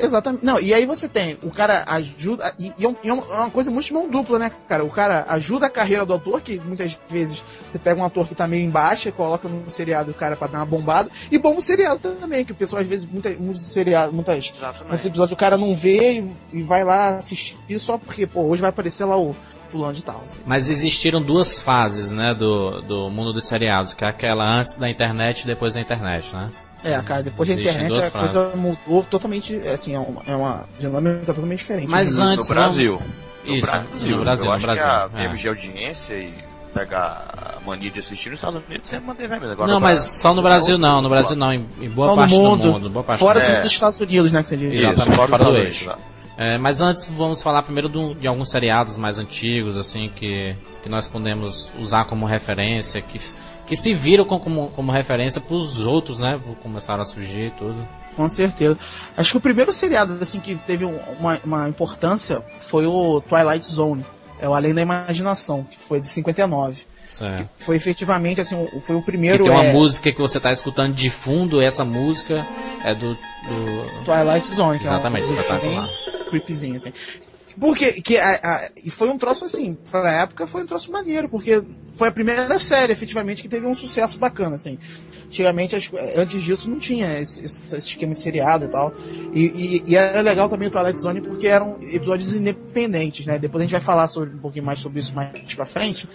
Exatamente. Não, e aí você tem, o cara ajuda, e, e é um- e é uma é uma coisa muito de mão dupla, né, cara? O cara ajuda a carreira do ator, que muitas vezes você pega um ator que tá meio embaixo e coloca no seriado o cara pra dar uma bombada, e bom o seriado também, que o pessoal às vezes, muitas, muitos seriados, muitas, muitos episódios o cara não vê e, e vai lá assistir só porque, pô, hoje vai aparecer lá o fulano de tal, assim. Mas existiram duas fases, né, do, do mundo dos seriados, que é aquela antes da internet e depois da internet, né? É, cara, depois da internet a coisa mudou totalmente, é, assim, é uma, é uma dinâmica totalmente diferente. Mas né? antes, no Brasil. No Isso, Brasil. no Brasil, Eu no acho Brasil, que a é. de audiência e pegar a mania de assistir nos Estados Unidos sempre manteve a mesma. Agora, não, mas só no Brasil outro- não, no Brasil não, em, em boa parte mundo, do mundo, boa parte Fora do É. dos Estados Unidos, né, que você diz. Isso, Exatamente, fora, fora do eixo. Unidos. É, mas antes vamos falar primeiro do- de alguns seriados mais antigos, assim, que, que nós podemos usar como referência, que, que se viram com- como, como referência pros outros, né? Começaram a surgir e tudo. Com certeza. Acho que o primeiro seriado assim que teve um- uma, uma importância foi o Twilight Zone. É o Além da Imaginação, que foi de 59. Certo. Foi efetivamente assim, o- foi o Que primeiro tem uma é, música que você tá escutando de fundo, e essa música é do. do... Twilight Zone, que Exatamente, é música espetacular. bem creepyzinho, assim. Porque que a, a- e foi um troço assim, pra época foi um troço maneiro, porque foi a primeira série, efetivamente, que teve um sucesso bacana, assim. Antigamente, as- antes disso, não tinha esse, esse- esquema de seriado e tal. E, e, e era legal também o Twilight Zone porque eram episódios independentes, né? Depois a gente vai falar sobre, um pouquinho mais sobre isso mais pra frente.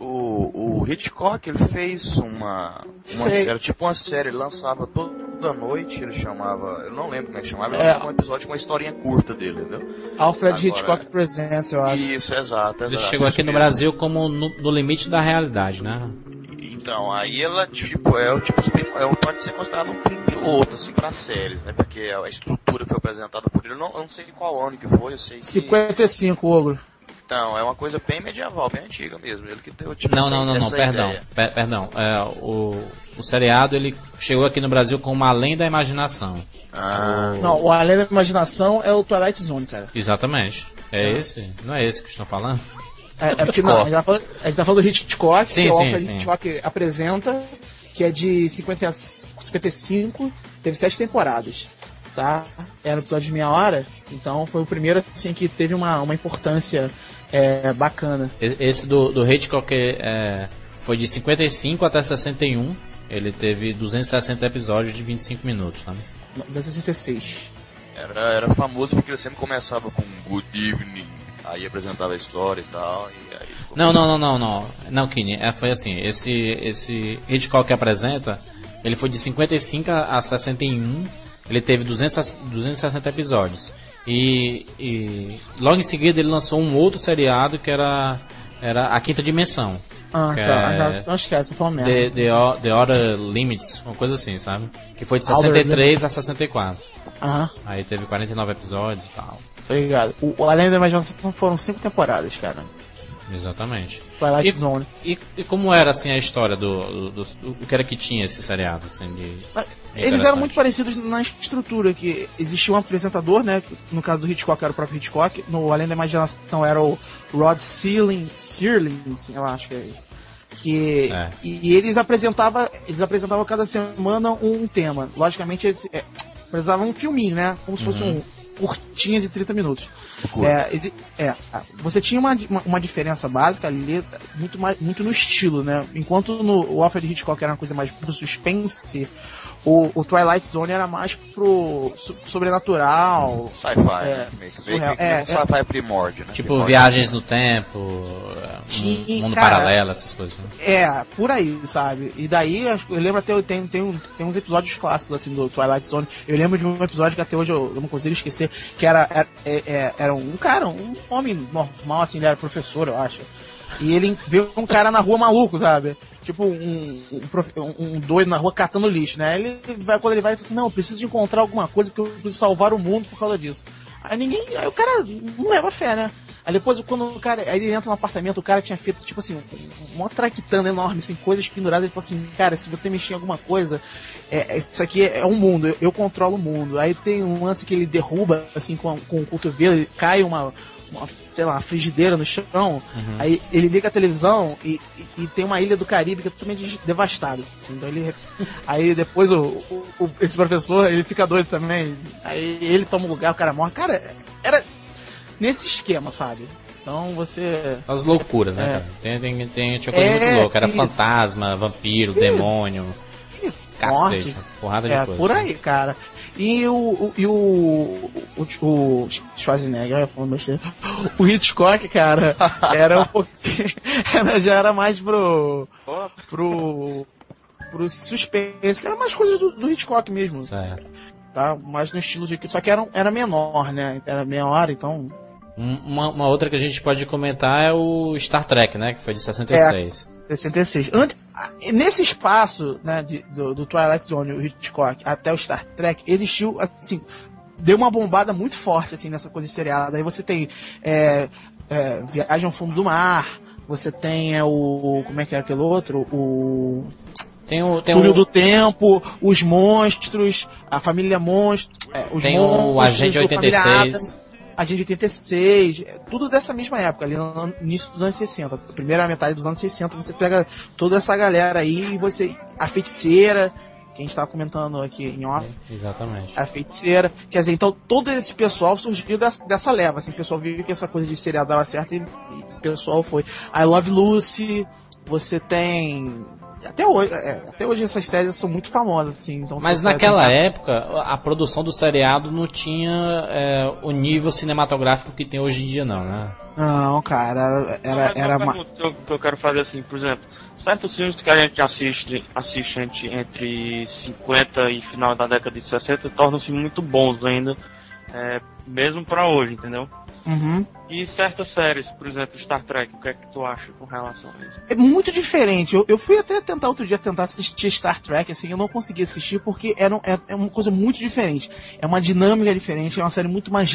O, o Hitchcock, ele fez uma, uma série, tipo uma série, lançava toda noite, ele chamava, eu não lembro como é que chamava, ele É. um episódio com uma historinha curta dele, entendeu? Alfred Agora- Hitchcock Presents, eu acho. Isso, exato, Ele exato. chegou isso aqui no. Brasil como no, no limite da realidade, né? Então, aí ela, tipo, é o tipo, é, pode ser considerado um piloto, assim, pra séries, né? Porque a estrutura foi apresentada por ele, eu não, eu não sei de qual ano que foi, eu sei que... 55, Ogro. Então, é uma coisa bem medieval, bem antiga mesmo, ele que deu, tipo, Não, essa- não, não, não, perdão. Per- perdão. É, o, o seriado ele chegou aqui no Brasil como Além da Imaginação. Ah, Não, o Além da Imaginação é o Twilight Zone, cara. Exatamente. É esse? Não é esse que estão falando? É, é porque não, a, gente tá falando, a gente tá falando do Hitchcock, Sim, que o sim, Alfred sim. Hitchcock apresenta, que é de 50, 55, teve sete temporadas, tá? Era um episódio de meia hora, então foi o primeiro, assim, que teve uma, uma importância é, bacana. Esse do, do Hitchcock é, foi de 55 até 61. Ele teve 260 episódios de 25 minutos, tá? 1966. Era, era famoso porque ele sempre começava com Good Evening, Aí apresentava a história e tal. E aí não, não, não, não, não. Não, Kine, é, foi assim, esse, esse Hitchcock que apresenta, ele foi de 55 a 61, ele teve 200, 260 episódios. E, e logo em seguida ele lançou um outro seriado que era, era A Quinta Dimensão. Ah, que tá. é Não esquece, falando The, merda. The, O- The Outer Limits, uma coisa assim, sabe? Que foi de Outer 63 a 64. Aham, Aí teve 49 episódios e tal. tô ligado. O, o Além da Imaginação foram cinco temporadas, cara. Exatamente. Twilight E- Zone. E, e como era assim a história do, do, do- o que era que tinha esse seriado assim de Eles Interessante. eram muito parecidos na estrutura, que existia um apresentador, né? No caso do Hitchcock era o próprio Hitchcock, no Além da Imaginação era o Rod Serling, Serling, assim, eu acho que é isso. Que, e, eles apresentavam, eles apresentavam cada semana um tema. Logicamente, esse, é, precisava um filminho, né? Como se fosse um curtinha de 30 minutos. É, é, você tinha uma, uma, uma diferença básica ali, muito, mais, muito no estilo, né? Enquanto no o Alfred Hitchcock era uma coisa mais pro suspense, o, o Twilight Zone era mais pro so- sobrenatural. Sci-fi, É, né? Meio que, meio que É, sci-fi primórdio, né? tipo Primórdio. viagens no tempo um mundo cara. paralelo essas coisas né? É, por aí, sabe? E daí, acho- eu lembro até, tem, tem, um- tem uns episódios clássicos, assim, do Twilight Zone. Eu lembro de um episódio que até hoje eu, eu não consigo esquecer, que era, era, é- é- era um cara, um homem normal, assim, ele era professor, eu acho. E ele viu um cara na rua maluco, sabe? Tipo, um, um, um- doido na rua catando lixo, né? Ele vai, quando ele vai, ele fala assim, não, eu preciso encontrar alguma coisa porque eu preciso salvar o mundo por causa disso. Aí ninguém, aí o cara não leva fé, né? Aí depois, quando o cara, aí ele entra no apartamento, o cara tinha feito, tipo assim, um- uma traquitana enorme, assim, coisas penduradas, ele falou assim, cara, se você mexer em alguma coisa, é, é- isso aqui é um mundo, eu, eu controlo o mundo. Aí tem um lance que ele derruba, assim, com, com o cotovelo, ele cai uma, uma, sei lá, uma frigideira no chão, aí ele liga a televisão e, e, e tem uma ilha do Caribe que é totalmente devastada. assim, então ele, [LAUGHS] aí depois o, o- o- esse professor, ele fica doido também, aí ele toma um lugar, o cara morre. Cara, era nesse esquema, sabe? Então você... as loucuras né É. cara? tem, tem, tem tinha coisa É, muito louca era isso. fantasma vampiro demônio cacete Mortes. porrada de É, coisa por aí, cara. E o, o, e o, o, o Schwarzenegger, falando besteira, [GASPS] o Hitchcock, cara, [LAUGHS] era um pouquinho, [LAUGHS] era, já era mais pro, pro, pro suspense, que era mais coisas do, do Hitchcock mesmo, certo. Tá? Mais no estilo de, só que era, era menor, né? Era menor, então, Um- uma, uma outra que a gente pode comentar é o Star Trek né? Que foi de 66 66. Antes, nesse espaço, né, de, do, do Twilight Zone, o Hitchcock, até o Star Trek, existiu, assim, deu uma bombada muito forte, assim, nessa coisa de seriado. Aí você tem é, é, Viagem ao Fundo do Mar, você tem é, o... como é que era aquele outro? O... tem o tem Túnel o, do Tempo, os monstros, a família monstro, é, os tem monstros, o Agente o Família 86 Adams, Agente 86, é, tudo dessa mesma época, ali no início dos anos 60. A primeira metade dos anos 60, você pega toda essa galera aí e você. A feiticeira, que a gente tava comentando aqui em off, exatamente a feiticeira. Quer dizer, então todo esse pessoal surgiu dessa, dessa leva, assim, o pessoal viu que essa coisa de seriado dava certo e, e o pessoal foi. I Love Lucy, você tem. Até hoje, é, até hoje essas séries são muito famosas, assim. Então Mas naquela séries- época, a produção do seriado não tinha é, o nível cinematográfico que tem hoje em dia, não, né? Não, cara, era. Mas era uma que eu, eu quero fazer assim, por exemplo, certos filmes que a gente assiste, assiste entre, entre 50 e final da década de 60 tornam-se muito bons ainda, é, mesmo pra hoje, entendeu? Uhum. E certas séries, por exemplo, Star Trek, o que é que tu acha com relação a isso? É muito diferente. Eu, eu fui até tentar outro dia tentar assistir Star Trek, assim, eu não consegui assistir porque era, um- é, é uma coisa muito diferente. É uma dinâmica diferente, é uma série muito mais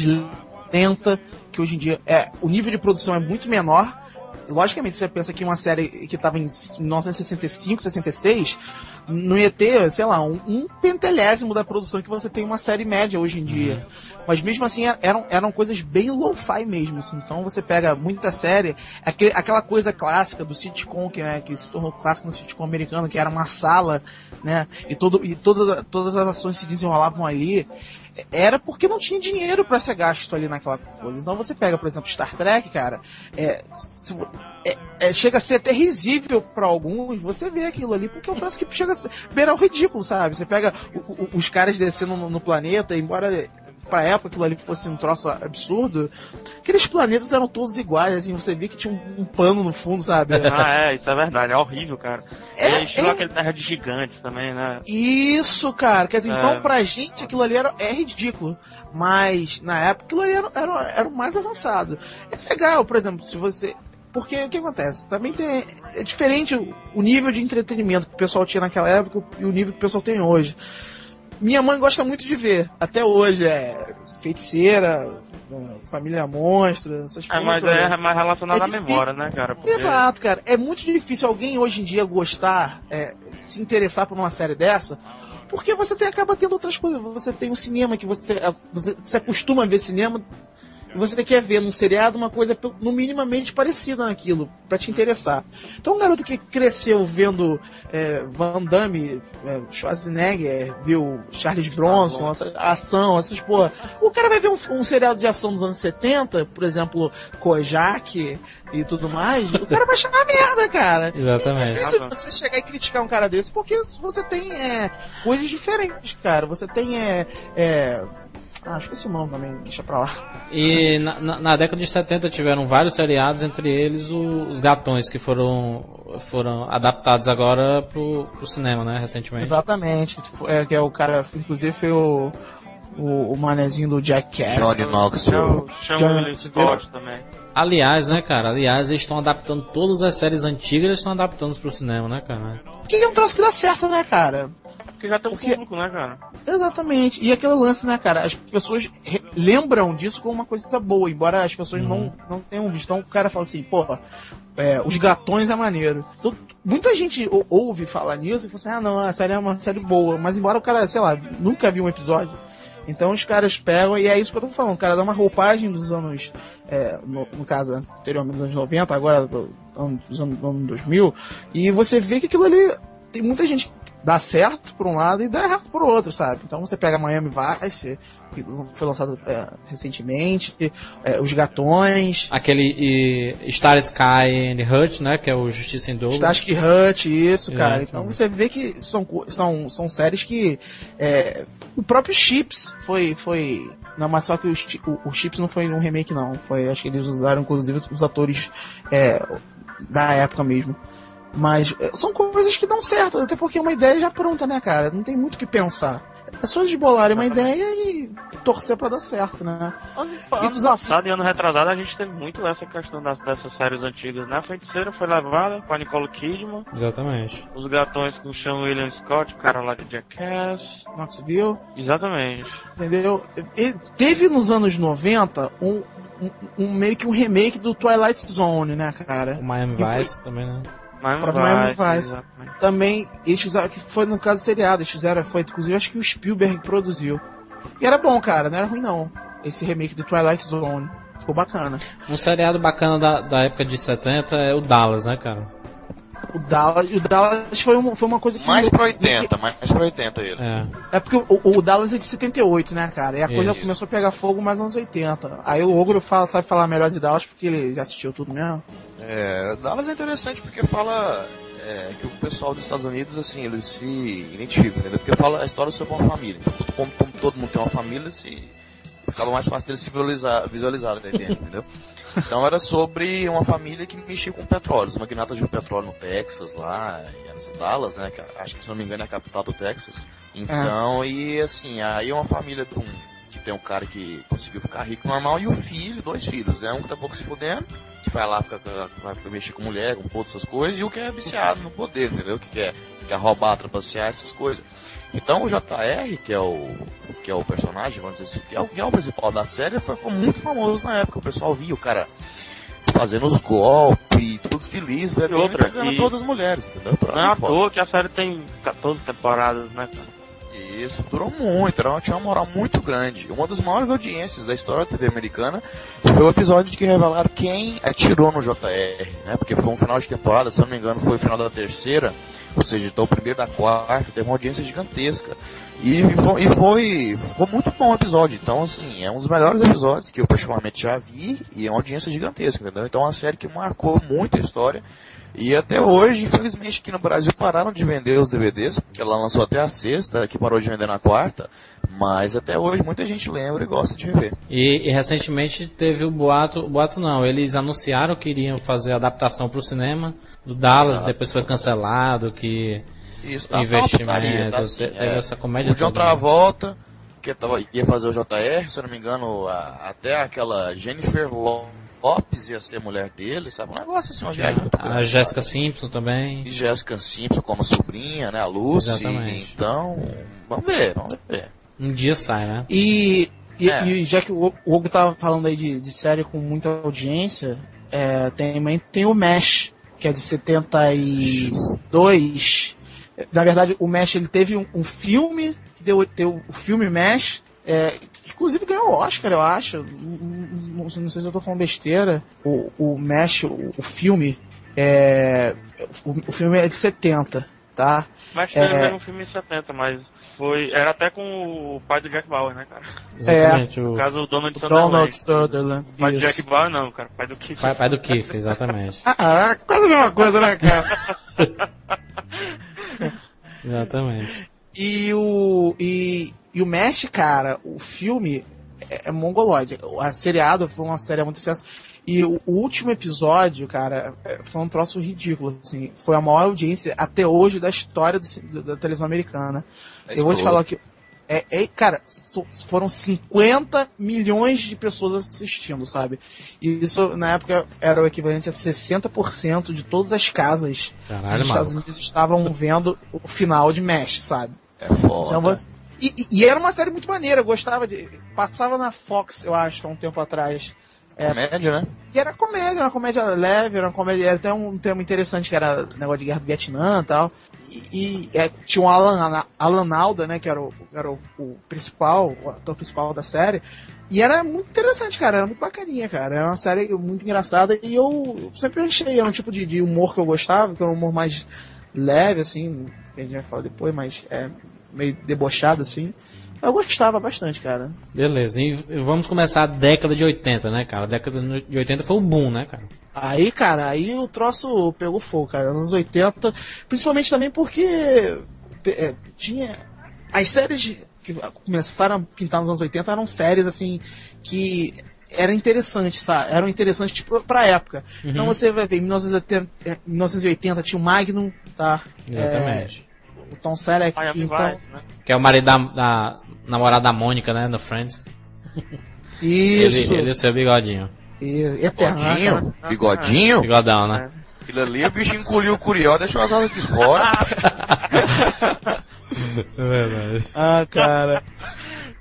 lenta que hoje em dia. É, o nível de produção é muito menor. Logicamente, você pensa que uma série que estava em 1965, 66, não ia ter, sei lá, um, um pentelésimo da produção que você tem uma série média hoje em dia. Mas mesmo assim, eram, eram coisas bem low-fi mesmo. assim. Então você pega muita série, aquele- aquela coisa clássica do sitcom, que, né, que se tornou clássico no sitcom americano, que era uma sala, né? E, todo, e todas, todas as ações se desenrolavam ali. Era porque não tinha dinheiro para ser gasto ali naquela coisa. Então você pega, por exemplo, Star Trek, cara, é, se é- é, chega a ser até risível para alguns você vê aquilo ali, porque é um troço que chega a ser, beirar o ridículo, sabe? Você pega o- o- os caras descendo no, no planeta, embora pra época aquilo ali fosse um troço absurdo, aqueles planetas eram todos iguais, assim, você via que tinha um, um pano no fundo, sabe? [LAUGHS] ah, é, isso é verdade, é horrível, cara. É, É, estilo é. aquele terra de gigantes também, né? Isso, cara. Quer dizer, É. então pra gente aquilo ali era, é ridículo. Mas na época aquilo ali era, era, era o mais avançado. É legal, por exemplo, se você. Porque o que acontece? Também tem. É diferente o nível de entretenimento que o pessoal tinha naquela época e o nível que o pessoal tem hoje. Minha mãe gosta muito de ver, até hoje, é feiticeira, é, família monstro, essas É, coisas. mas todas. é mais relacionado É à memória, né, cara? Porque- Exato, cara. É muito difícil alguém hoje em dia gostar, é, se interessar por uma série dessa, porque você tem, acaba tendo outras coisas. Você tem o cinema que você, você se acostuma a ver cinema. E você quer ver num seriado uma coisa no minimamente parecida naquilo, pra te interessar. Então um garoto que cresceu vendo é, Van Damme, é, Schwarzenegger, viu Charles Bronson, essa ação, essas porra. O cara vai ver um, um seriado de ação dos anos 70, por exemplo, Kojak e tudo mais, o cara vai achar uma merda, cara. [LAUGHS] É Exatamente. difícil você chegar e criticar um cara desse, porque você tem é, coisas diferentes, cara. Você tem. É, é... Ah, esqueci o nome também, deixa pra lá. E na, na- na década de 70 tiveram vários seriados, entre eles o- os Gatões, que foram, foram adaptados agora pro, pro cinema, né, recentemente. Exatamente. É, que é o cara, inclusive foi o, o, o manezinho do Jackass. Johnny Knoxville. Chama William Scott também. Aliás, né, cara, aliás, eles estão adaptando todas as séries antigas, eles estão adaptando pro cinema, né, cara? Porque é um troço que dá certo, né, cara? Porque já tem um Porque- público, né, cara? Exatamente. E aquele lance, né, cara? As pessoas lembram disso como uma coisa boa, embora as pessoas não, não tenham visto. Então o cara fala assim, porra, é, os gatões é maneiro. Então, muita gente ou- ouve falar nisso e fala assim, ah não, a série é uma série boa. Mas embora o cara, sei lá, nunca viu um episódio. Então os caras pegam, e é isso que eu tô falando, o cara dá uma roupagem dos anos, é, no, no caso, anteriormente dos anos 90, agora do, ano- dos anos, do ano 2000, e você vê que aquilo ali, tem muita gente dá certo por um lado e dá errado por outro, sabe? Então você pega Miami Vice, que foi lançado é, recentemente, é, Os Gatões, Aquele e, Star Sky and Hut, né, que é o Justiça em Dobro. Static Hut, isso, É, cara. então. Então você vê que são, são, são séries que. é, o próprio Chips foi. foi não, mas só que o, o, o Chips não foi um remake, não. Foi, acho que eles usaram, inclusive, os atores é, da época mesmo. Mas é, são coisas que dão certo, até porque é uma ideia já pronta, né, cara? Não tem muito o que pensar. É só eles bolarem uma ideia e torcer pra dar certo, né? Ano, E passado e ano retrasado a gente teve muito essa questão das, dessas séries antigas, né? A Feiticeira foi levada com a Nicole Kidman, Exatamente. Os Gatões com o Sean William Scott, o cara lá de Jackass. Knoxville. Exatamente. entendeu? E teve nos anos 90 um, um, um meio que um remake do Twilight Zone, né, cara? O Miami E foi- Vice também, né? Miami Próprio Miami Vice, Vice. exatamente. Também, eles fizeram, que foi no caso seriado, eles fizeram, foi inclusive acho que o Spielberg produziu. E era bom, cara, não era ruim não. Esse remake do Twilight Zone. Ficou bacana. Um seriado bacana da, da época de 70 é o Dallas, né, cara? O Dallas, o Dallas foi, uma, foi uma coisa que. Mais pra 80, mais pra 80 ele. É. É porque o, o Dallas é de 78, né, cara? E a coisa Isso. começou a pegar fogo mais nos anos 80. Aí o Ogro fala, sabe falar melhor de Dallas porque ele já assistiu tudo mesmo. É, Dallas é interessante porque fala é, que o pessoal dos Estados Unidos, assim, eles se identificam, entendeu? Porque fala a história sobre uma família. Então, todo- como, como todo mundo tem uma família, se, ficava mais fácil deles se visualizar, visualizar né, entendeu? [LAUGHS] Então era sobre uma família que mexia com petróleo, os magnatas de petróleo no Texas, lá, em Dallas, né? acho que se não me engano é a capital do Texas. Então, e assim, aí é uma família de um, que tem um cara que conseguiu ficar rico normal e o filho, dois filhos, né? Um que tá pouco se fudendo, que vai lá, fica, vai mexer com mulher, com todas essas coisas, e o que é viciado no poder, entendeu? Que quer, que quer roubar, trapacear, essas coisas. Então o JR, que é o, que é o personagem, vamos dizer assim, que é o, que é o principal da série, foi, ficou muito famoso na época. O pessoal via o cara fazendo os golpes, todos felizes, bebendo outra, e pegando e- todas as mulheres, entendeu? Não é à toa que a série tem 14 temporadas, né, cara? Isso, durou muito, era, tinha uma moral muito grande. Uma das maiores audiências da história da TV americana foi o episódio de que revelaram quem atirou no JR, né? Porque foi um final de temporada, se eu não me engano, foi o final da terceira, ou seja, então o primeiro da quarta, teve uma audiência gigantesca. E foi, e foi, ficou muito bom o episódio. Então, assim, é um dos melhores episódios que eu particularmente já vi e é uma audiência gigantesca, entendeu? Então é uma série que marcou muito a história E até hoje, infelizmente, aqui no Brasil pararam de vender os DVDs, ela lançou até a sexta, que parou de vender na quarta, mas até hoje muita gente lembra e gosta de rever. E, e recentemente teve o boato, o boato não, eles anunciaram que iriam fazer a adaptação para o cinema do Dallas, Exato. depois foi cancelado, que Isso, tá, tá investimento, putaria, tá assim, teve é. essa comédia O John? Travolta, que tava, ia fazer o JR, se eu não me engano, a- até aquela Jennifer Lo- Lopes ia ser mulher dele, sabe? Um negócio assim, uma viagem muito grande. A Jessica sabe? Simpson também. E Jessica Simpson como a sobrinha, né? A Lucy. Exatamente. Então, vamos ver, vamos ver. Um dia sai, né? E, e, É. e já que o o Hugo tava falando aí de, de série com muita audiência, é, também tem o Mesh, que é de 72. Na verdade, o Mesh ele teve um, um filme, que deu, deu o filme Mesh, é, inclusive ganhou o Oscar, eu acho. Não, não- não sei se eu tô falando besteira. O, o Mesh, o, o filme, é, o, o filme é de 70, tá? Mas É. teve um filme em 70, mas foi. Era até com o pai do Jack Bauer, né, cara? Exatamente. No O caso, o Donald Donald Sutherland. Sutherland. O pai do. Jack Bauer não, cara. Pai do Keith. pai, pai do Keith, exatamente. [LAUGHS] Ah, quase a mesma coisa, né, cara? [LAUGHS] [LAUGHS] Exatamente. E o. E, e o Mesh, cara, o filme é, é mongoloide. A seriado foi uma série muito sucesso. E o, o último episódio, cara, é, foi um troço ridículo, assim. Foi a maior audiência até hoje da história do da televisão americana. Eu vou te falar que. É, é, cara, so- foram 50 milhões de pessoas assistindo, sabe? E isso, na época, era o equivalente a 60% de todas as casas Caralho, dos Estados maluco. Unidos estavam vendo o final de Mesh, sabe? É foda. Então você- E, e- e era uma série muito maneira, eu gostava de. Passava na Fox, eu acho, há um tempo atrás. É, Comédia, né? E era comédia, era uma comédia leve, era uma comédia. Era até um tema interessante que era negócio de guerra do Vietnã e tal. E, é, tinha o Alan, Alan Alda, né, que era, o, era o, o principal, o ator principal da série. E era muito interessante, cara, era muito bacaninha, cara. Era uma série muito engraçada e eu sempre achei, era um tipo de, de humor que eu gostava, que era um humor mais leve, assim, a gente vai falar depois, mas é meio debochado, assim. Eu gostava bastante, cara. Beleza, e vamos começar a década de 80, né, cara? A década de 80 foi o boom, né, cara? Aí, cara, aí o troço pegou fogo, cara. Nos anos 80, principalmente também porque é, tinha. As séries de- que começaram a pintar nos anos 80 eram séries, assim, que eram interessantes, sabe? Eram interessantes pra, pra época. Então você vai ver, em 1980, em 1980 tinha o Magnum, tá? Exatamente. É, o Tom Selleck, então. Né? Que é o marido da, da namorada da Mônica, né, no Friends. [LAUGHS] Isso. Ele, ele o seu bigodinho. E, eterno, né, cara? Bigodinho? Bigodinho? Bigodão, né? Aquilo ali, o bicho encolheu o curió, deixou as asas de fora. [LAUGHS] É verdade. Ah, cara.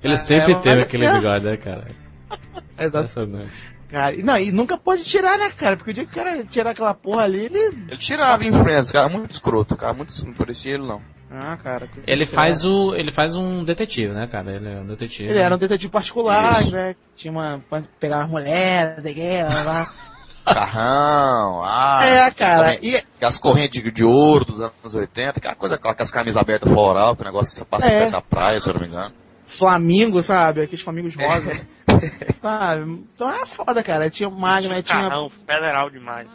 Ele sempre é, teve aquele é. bigode, né, cara? Impressionante. Cara, e não, e nunca pode tirar, né, cara? Porque o dia que o cara tirar aquela porra ali, ele. Ele tirava em Friends, cara, muito escroto, cara, muito, não parecia ele não. Ah, cara. que- Ele que faz o. Ele faz um detetive, né, cara? Ele é um detetive. Ele era um detetive particular, Isso. né? Tinha uma. Pegava as mulheres da guerra lá. Carrão, ah. é, cara. Aquelas, E, aquelas correntes de, de ouro dos anos 80, aquela coisa com as camisas abertas floral, que o negócio só passa É. perto da praia, se eu não me engano. Flamingo, sabe? Aqueles flamingos rosa. [LAUGHS] sabe? Então é foda, cara. Tinha o Magna, tinha, Carrão federal demais.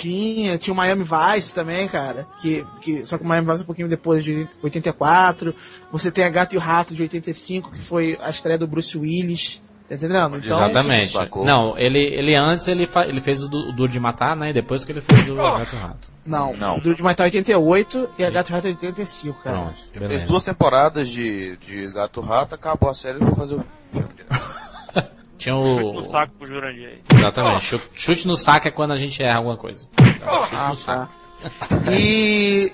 Tinha, tinha o Miami Vice também, cara. Que, que, só que o Miami Vice é um pouquinho depois de 84. Você tem a Gato e o Rato de 85, que foi a estreia do Bruce Willis. Tá entendendo? Então, Exatamente. Não, ele, ele antes ele, fa- ele fez o, du- o Duro de Matar, né? E depois que ele fez o Gato e o Rato. Não, Não. o Duro de Matar é 88 e a Gato e o Rato é 85, cara. Pronto, Fez duas temporadas de, de Gato Rato, acabou a série e foi fazer o filme. [LAUGHS] Tinha Chute o. no saco pro Jurandir aí. Exatamente. Chu- Chute no saco é quando a gente erra alguma coisa. Então, chute Ah, no saco. tá. E,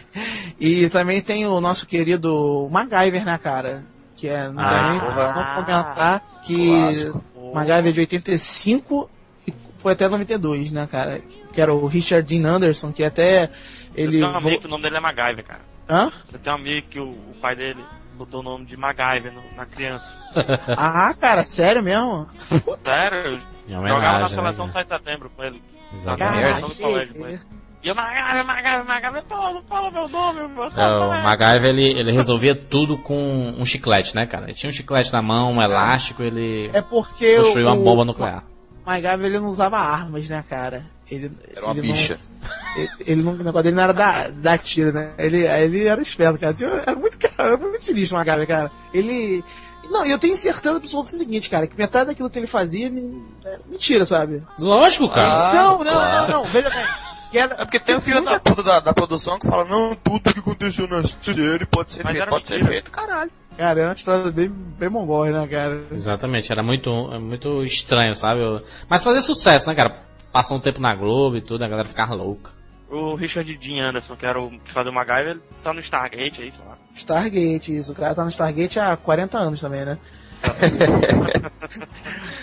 [LAUGHS] e também tem o nosso querido MacGyver, né, cara? Que é, não Ah, tem nem porra. como comentar que Clássico. MacGyver é de 85 e foi até 92, né, cara? Que era o Richard Dean Anderson, que até ele... Eu tenho um amigo que o nome dele é MacGyver, cara. Hã? Eu tenho um amigo que o, o pai dele botou o nome de MacGyver no- na criança. [LAUGHS] Ah, cara, sério mesmo? Sério, eu jogava na homenagem. seleção né, do 7 de setembro com ele. Exatamente. no colégio, mas- E eu, MacGyver, MacGyver, MacGyver, fala, não fala meu nome, meu É, o MacGyver ele, ele resolvia tudo com um chiclete, né, cara? Ele tinha um chiclete na mão, um elástico, ele É porque construiu o, uma bomba nuclear. MacGyver ele não usava armas, né, cara? Ele, Era uma ele bicha. Não, [LAUGHS] ele, ele não, o negócio dele não era dar, dar tiro, né? Ele, ele era esperto, cara. Era muito, cara, era muito sinistro o MacGyver, cara. Ele. Não, e eu tenho certeza absoluta do seguinte, cara, que metade daquilo que ele fazia me- era mentira, sabe? Lógico, cara. Ah, não, não, claro. não, não, veja bem. Que era, É porque tem o filho da puta da, da produção que fala, não, tudo que aconteceu na série pode ser Mas feito, pode ser mentira. feito. Caralho. Cara, era uma história bem, bem mongol, né, cara? Exatamente, era muito, é muito estranho, sabe? Mas fazia sucesso, né, cara? Passou um tempo na Globo e tudo, a galera ficava louca. O Richard Dean Anderson, que era o que fazia o MacGyver, ele tá no Stargate aí, sei lá. Stargate, isso. O cara tá no Stargate há 40 anos também, né? [LAUGHS]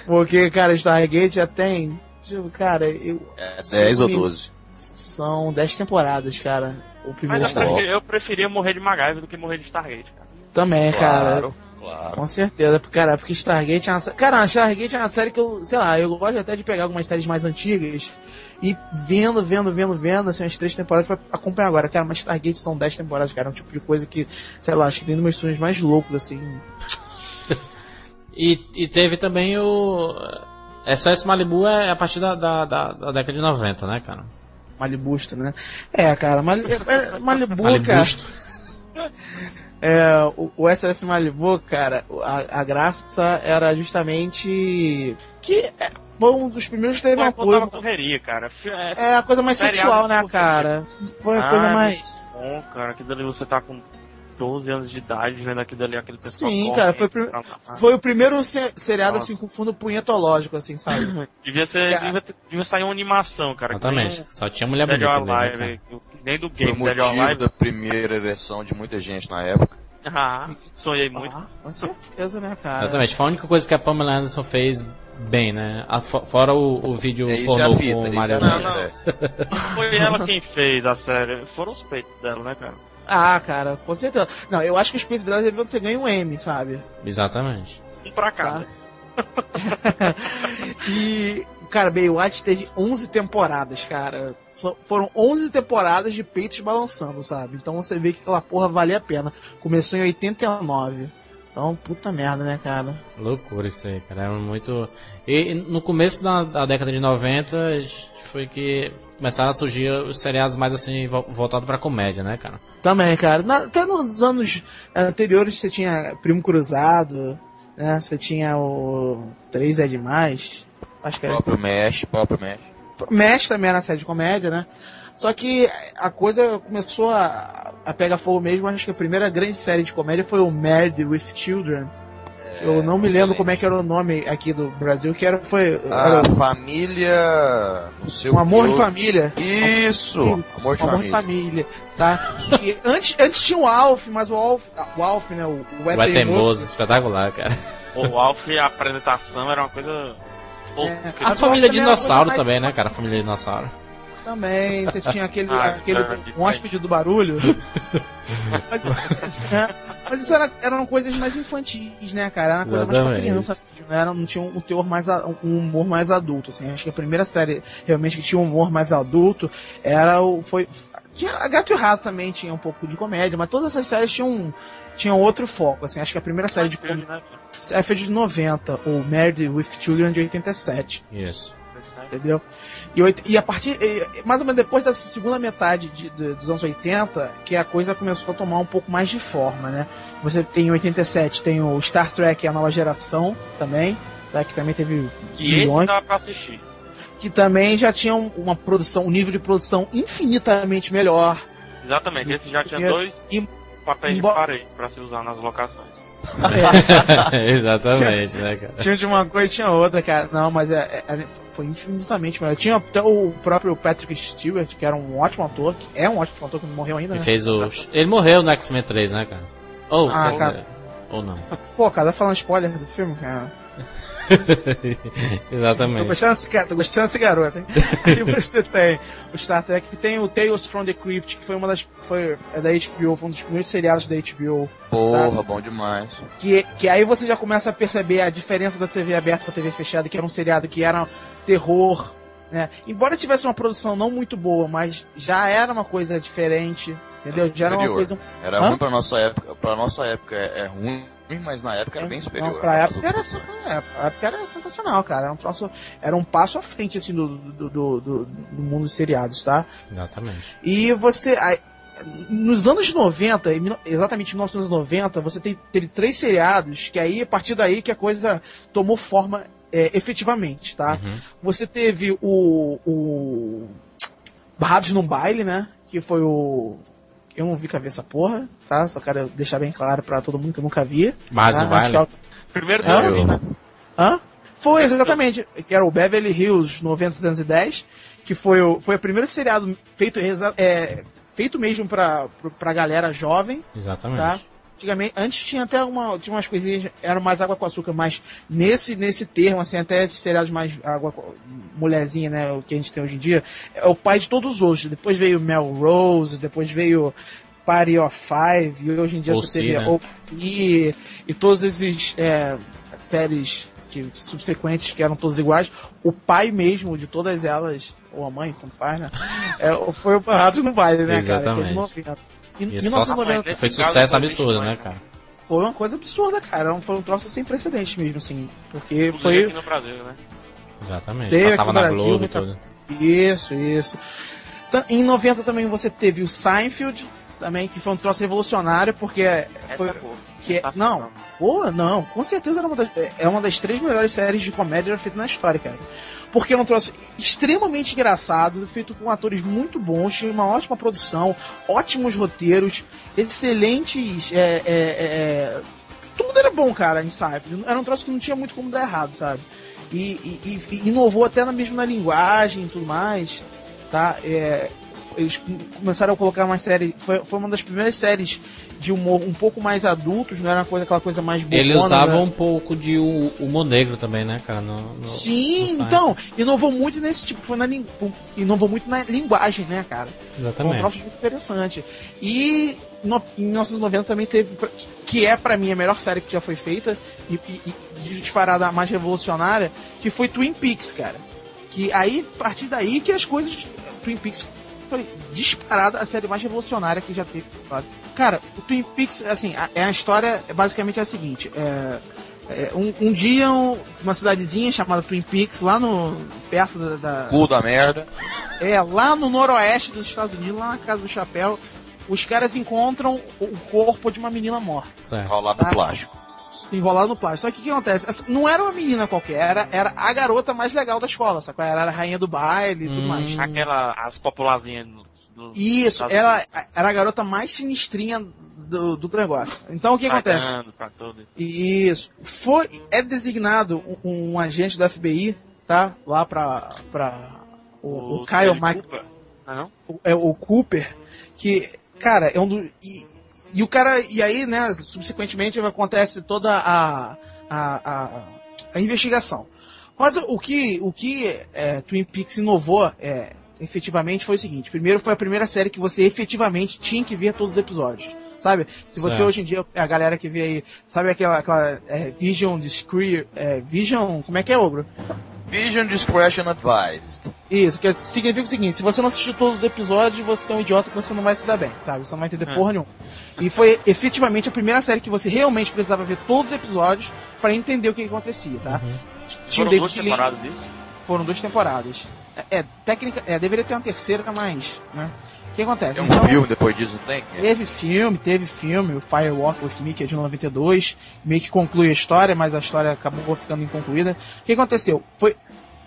Porque, cara, Stargate já tem. tipo, Cara, eu. É 10 ou 12. São 10 temporadas, cara. O primeiro Mas eu, preferi- eu preferia morrer de MacGyver do que morrer de Stargate, cara. Também, cara. Claro, claro. Com certeza, porque, cara, porque Stargate é uma série. Cara, Stargate é uma série que eu, sei lá, eu gosto até de pegar algumas séries mais antigas e vendo, vendo, vendo, vendo, assim, as três temporadas pra acompanhar agora. Cara, mas Stargate são 10 temporadas, cara. É um tipo de coisa que, sei lá, acho que tem nos meus sonhos mais loucos, assim. E, e teve também o. SOS Malibu é a partir da, da, da, da década de 90, né, cara? Malibusto, né? É, cara, Mali, é, Malibu, cara. [LAUGHS] É, o, o SS Malibu, cara, a, a graça era justamente que é, foi um dos primeiros que teve contava apoio. correria, cara. É É a coisa mais sexual, né, cara? Foi a Ah, coisa mais. bom, cara. Aquilo ali você tá com 12 anos de idade vendo aquilo ali, aquele pessoal. Sim, correndo, cara, foi, o prim- tá, foi o primeiro se- seriado Nossa. assim com fundo punhetológico, assim, sabe? [LAUGHS] Devia ser. Devia, ter- devia sair uma animação, cara. Exatamente. Só tinha mulher bonita ali, né, Alive, cara? nem do Foi o game Alive. da primeira ereção de muita gente na época. [LAUGHS] Ah, sonhei muito. Ah, com certeza, né, cara? Exatamente. Foi a única coisa que a Pamela Anderson fez bem, né? A- fo- fora o, o vídeo É é pornô fita, com o isso é Mario a Não, não. é. Não foi ela [LAUGHS] quem fez a série, foram os peitos dela, né, cara? Ah, cara, com certeza. Não, eu acho que os peitos dela deviam ter ganho um M, sabe? Exatamente. Um pra cada. [LAUGHS] E, cara, Baywatch teve 11 temporadas, cara. Só- foram 11 temporadas de peitos balançando, sabe? Então você vê que aquela porra valia a pena. Começou em 89. Então, puta merda, né, cara? Loucura isso aí, cara. Era muito. E no começo da, da década de 90 foi que começaram a surgir os seriados mais assim, vo- voltados pra comédia, né, cara? Também, cara. Na- até nos anos anteriores você tinha Primo Cruzado, né? Você tinha o 3 é demais. Acho que era Próprio Mesh, próprio Mesh. Mesh também era série de comédia, né? Só que a coisa começou a, a pegar fogo mesmo. Acho que a primeira grande série de comédia foi o Married with Children. Eu não me lembro como é que era o nome aqui do Brasil, que era foi A era família. Não sei um o amor de família. Isso! Amor de Um amor de família. família, tá? E antes, antes tinha o Alf, mas o Alf, o Alf, né? O, o é O É teimoso. Espetacular, cara. O Alf, a apresentação era uma coisa. Pô, É. A família dinossauro mais- também, né, cara? A família dinossauro. Também, você tinha aquele, Ah, aquele um hóspede do barulho. [LAUGHS] mas, é, mas isso era, eram coisas mais infantis, né, cara? Era uma coisa mais pra Exatamente. criança, né? Era, não tinha um, teor mais, a- um humor mais adulto, assim. Acho que a primeira série realmente que tinha um humor mais adulto era o, foi, tinha, a Gato e o Rato também tinha um pouco de comédia, mas todas essas séries tinham, tinham outro foco, assim. Acho que a primeira série de comédia né? é foi de 90, o Married with Children de 87 Isso. entendeu? E, e a partir, mais ou menos depois dessa segunda metade de- de- dos anos 80, que a coisa começou a tomar um pouco mais de forma, né? Você tem em 87, tem o Star Trek, a nova geração, também, tá? que também teve Que esse milhões, dava pra assistir. que também já tinha um- uma produção, um nível de produção infinitamente melhor. Exatamente, esse já tinha dois e- papéis embo- de parede pra se usar nas locações. [LAUGHS] Exatamente, né, cara? Tinha de uma coisa e tinha outra, cara. Não, mas é, é- foi infinitamente melhor. Tinha até o próprio Patrick Stewart, que era um ótimo ator, que é um ótimo ator, que não morreu ainda, Ele né? fez o. Ele morreu no X-Men 3, né, cara? Ou, Ah, quer cara. ou não. Pô, cara, tá falando spoiler do filme, cara. [LAUGHS] [LAUGHS] Tô Exatamente. gostando desse, cara, tô gostando desse garoto, hein? [LAUGHS] Aí você tem o Star Trek, que tem o Tales from the Crypt, que foi uma das. Foi, é da HBO, foi um dos primeiros seriados da HBO. Porra, bom demais. Que, que aí você já começa a perceber a diferença da TV aberta pra TV fechada, que era um seriado que era terror, né? Embora tivesse uma produção não muito boa, mas já era uma coisa diferente, entendeu? Já era uma coisa. Era Hã? ruim pra nossa época. Pra nossa época é, é ruim, ruim, mas na época era bem superior. Não, pra época era, sensacional, é, época era sensacional, cara. Era um, troço, era um passo à frente, assim, do, do, do, do, do mundo dos seriados, tá? Exatamente. E você. aí, nos anos 90, em mil- exatamente em 1990, você tem, teve três seriados que aí, a partir daí, que a coisa tomou forma é, efetivamente, tá? Uhum. Você teve o. o Barrados num Baile, né? Que foi o. Eu não vi que essa porra, tá? Só quero deixar bem claro pra todo mundo que eu nunca vi. Mas tá? baile. é- Primeiro Hã? deles, né? Hã? Foi, exatamente. Que era o Beverly Hills 90210, que foi, o, foi o primeiro seriado feito, é, feito mesmo pra, pra, pra galera jovem, Exatamente. tá? Antigamente, antes tinha até uma, tinha umas coisinhas, era mais água com açúcar, mas nesse, nesse termo, assim, até esses seriados mais água com- mulherzinha, né, o que a gente tem hoje em dia, é o pai de todos os outros. Depois veio Melrose, depois veio Party of Five, e hoje em dia OC, você teve né? OP e, todos esses é, séries que, subsequentes que eram todas iguais. O pai mesmo de todas elas, ou a mãe, como faz, né? [LAUGHS] É, foi o Barrados no Baile, né, cara? Exatamente. 90. E, E em só 1990 nesse foi sucesso absurdo, né, cara? foi uma coisa absurda, cara. Foi um troço sem precedente mesmo, assim. Porque Inclusive foi. aqui no Brasil, né? Exatamente. Teve Passava na Brasil Globo e muita- tudo. Isso, isso. Ta- Em 90 também você teve o Seinfeld, também, que foi um troço revolucionário, porque Essa foi. porra. Que é, não, pô, não, com certeza era uma das, é uma das três melhores séries de comédia já feitas na história, cara. Porque era um troço extremamente engraçado, feito com atores muito bons, tinha uma ótima produção, ótimos roteiros, excelentes. É, é, é, tudo era bom, cara, em Seinfeld. Era um troço que não tinha muito como dar errado, sabe? E, e- e- inovou até na mesmo na linguagem e tudo mais, tá? É, eles com- começaram a colocar uma série. Foi, foi uma das primeiras séries de humor um pouco mais adultos, não era uma coisa, aquela coisa mais bobona. Ele usava né? um pouco de hu- humor negro também, né, cara? No, no- Sim, no então, inovou muito nesse tipo, foi na inovou muito na linguagem, né, cara? Foi um Exatamente. troço muito interessante. E no, em 1990 também teve, que é pra mim a melhor série que já foi feita, e, e, e disparada a mais revolucionária, que foi Twin Peaks, cara. Que aí, a partir daí que as coisas. Twin Peaks foi disparada a série mais revolucionária que já teve. sabe? Cara, o Twin Peaks, assim, a, é a história é basicamente a seguinte: é, é, um, um dia, um- uma cidadezinha chamada Twin Peaks, lá no. perto da- da Cu da merda. é, lá no noroeste dos Estados Unidos, lá na Casa do Chapéu, os caras encontram o corpo de uma menina morta, Certo. Enrolado Ah. no plástico. Enrolado no plástico. Só que o que acontece? Essa- não era uma menina qualquer, era, era a garota mais legal da escola, sacou? Era a rainha do baile e tudo Hum. mais. Aquela, as popularzinhas do, Isso, ela era a garota mais sinistrinha do, do negócio. Então o que acontece? Tudo. Isso. Foi, é designado um, um agente da FBI, tá? Lá pra, pra o, o Kyle Stanley Mike Cooper. Não, não? o- é o Cooper, que, cara, é um do. E, e o cara. E aí, né, subsequentemente acontece toda a. a, a, a investigação. Mas o que, o que é, Twin Peaks inovou é, efetivamente foi o seguinte: primeiro foi a primeira série que você efetivamente tinha que ver todos os episódios. Sabe? Se você Certo. hoje em dia, a galera que vê aí, sabe aquela, aquela é, Vision Discrete, é, Vision, como é que é, Ogro? Vision Discretion Advised. Isso, que significa o seguinte, se você não assistiu todos os episódios, você é um idiota que você não vai se dar bem, sabe? Você não vai entender É. porra nenhuma. E foi efetivamente a primeira série que você realmente precisava ver todos os episódios para entender o que, que acontecia, tá? Uhum. Tinha Foram duas temporadas isso? foram duas temporadas. É, é, técnica, é, deveria ter uma terceira, mas, né? O que acontece? Tem um Então, filme depois disso, tem? Teve filme, teve filme, o Firewalk with Me, que é de 92, meio que conclui a história, mas a história acabou ficando inconcluída. O que aconteceu? Foi,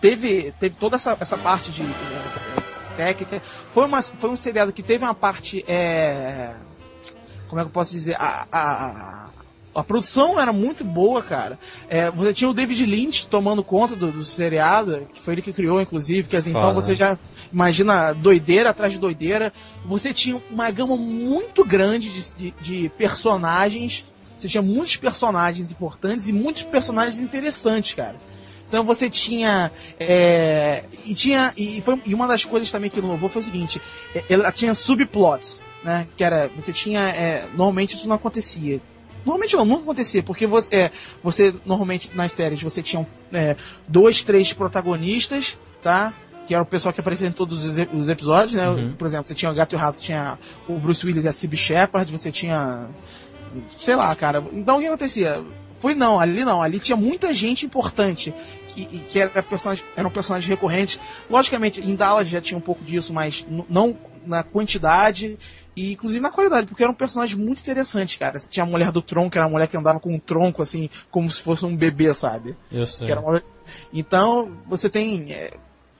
teve, teve toda essa, essa parte de eh, técnica. Foi, uma, foi um seriado que teve uma parte. eh, como é que eu posso dizer? A, a, a- a produção era muito boa, cara. É, você tinha o David Lynch tomando conta do, do seriado, que foi ele que criou, inclusive, que assim, então você já imagina doideira atrás de doideira. Você tinha uma gama muito grande de, de, de personagens. Você tinha muitos personagens importantes e muitos personagens interessantes, cara. Então você tinha. é, e tinha. E, foi, e uma das coisas também que inovou foi o seguinte: é, ela tinha subplots, né? Que era. Você tinha. é, normalmente isso não acontecia. Normalmente não, nunca acontecia, porque você, é, você normalmente nas séries você tinha é, dois, três protagonistas, tá? Que era o pessoal que aparecia em todos os, os episódios, né? Uhum. Por exemplo, você tinha o Gato e o Rato, tinha o Bruce Willis e a Cybi Shepard, você tinha sei lá, cara. Então o que acontecia? Foi não, ali não, ali tinha muita gente importante que, que era personagem, eram personagens recorrentes. Logicamente, em Dallas já tinha um pouco disso, mas não na quantidade e inclusive na qualidade, porque eram personagens muito interessantes, cara. Você tinha a mulher do tronco, que era a mulher que andava com um tronco assim, como se fosse um bebê, sabe? Eu sei. Que era uma- Então, você tem. é,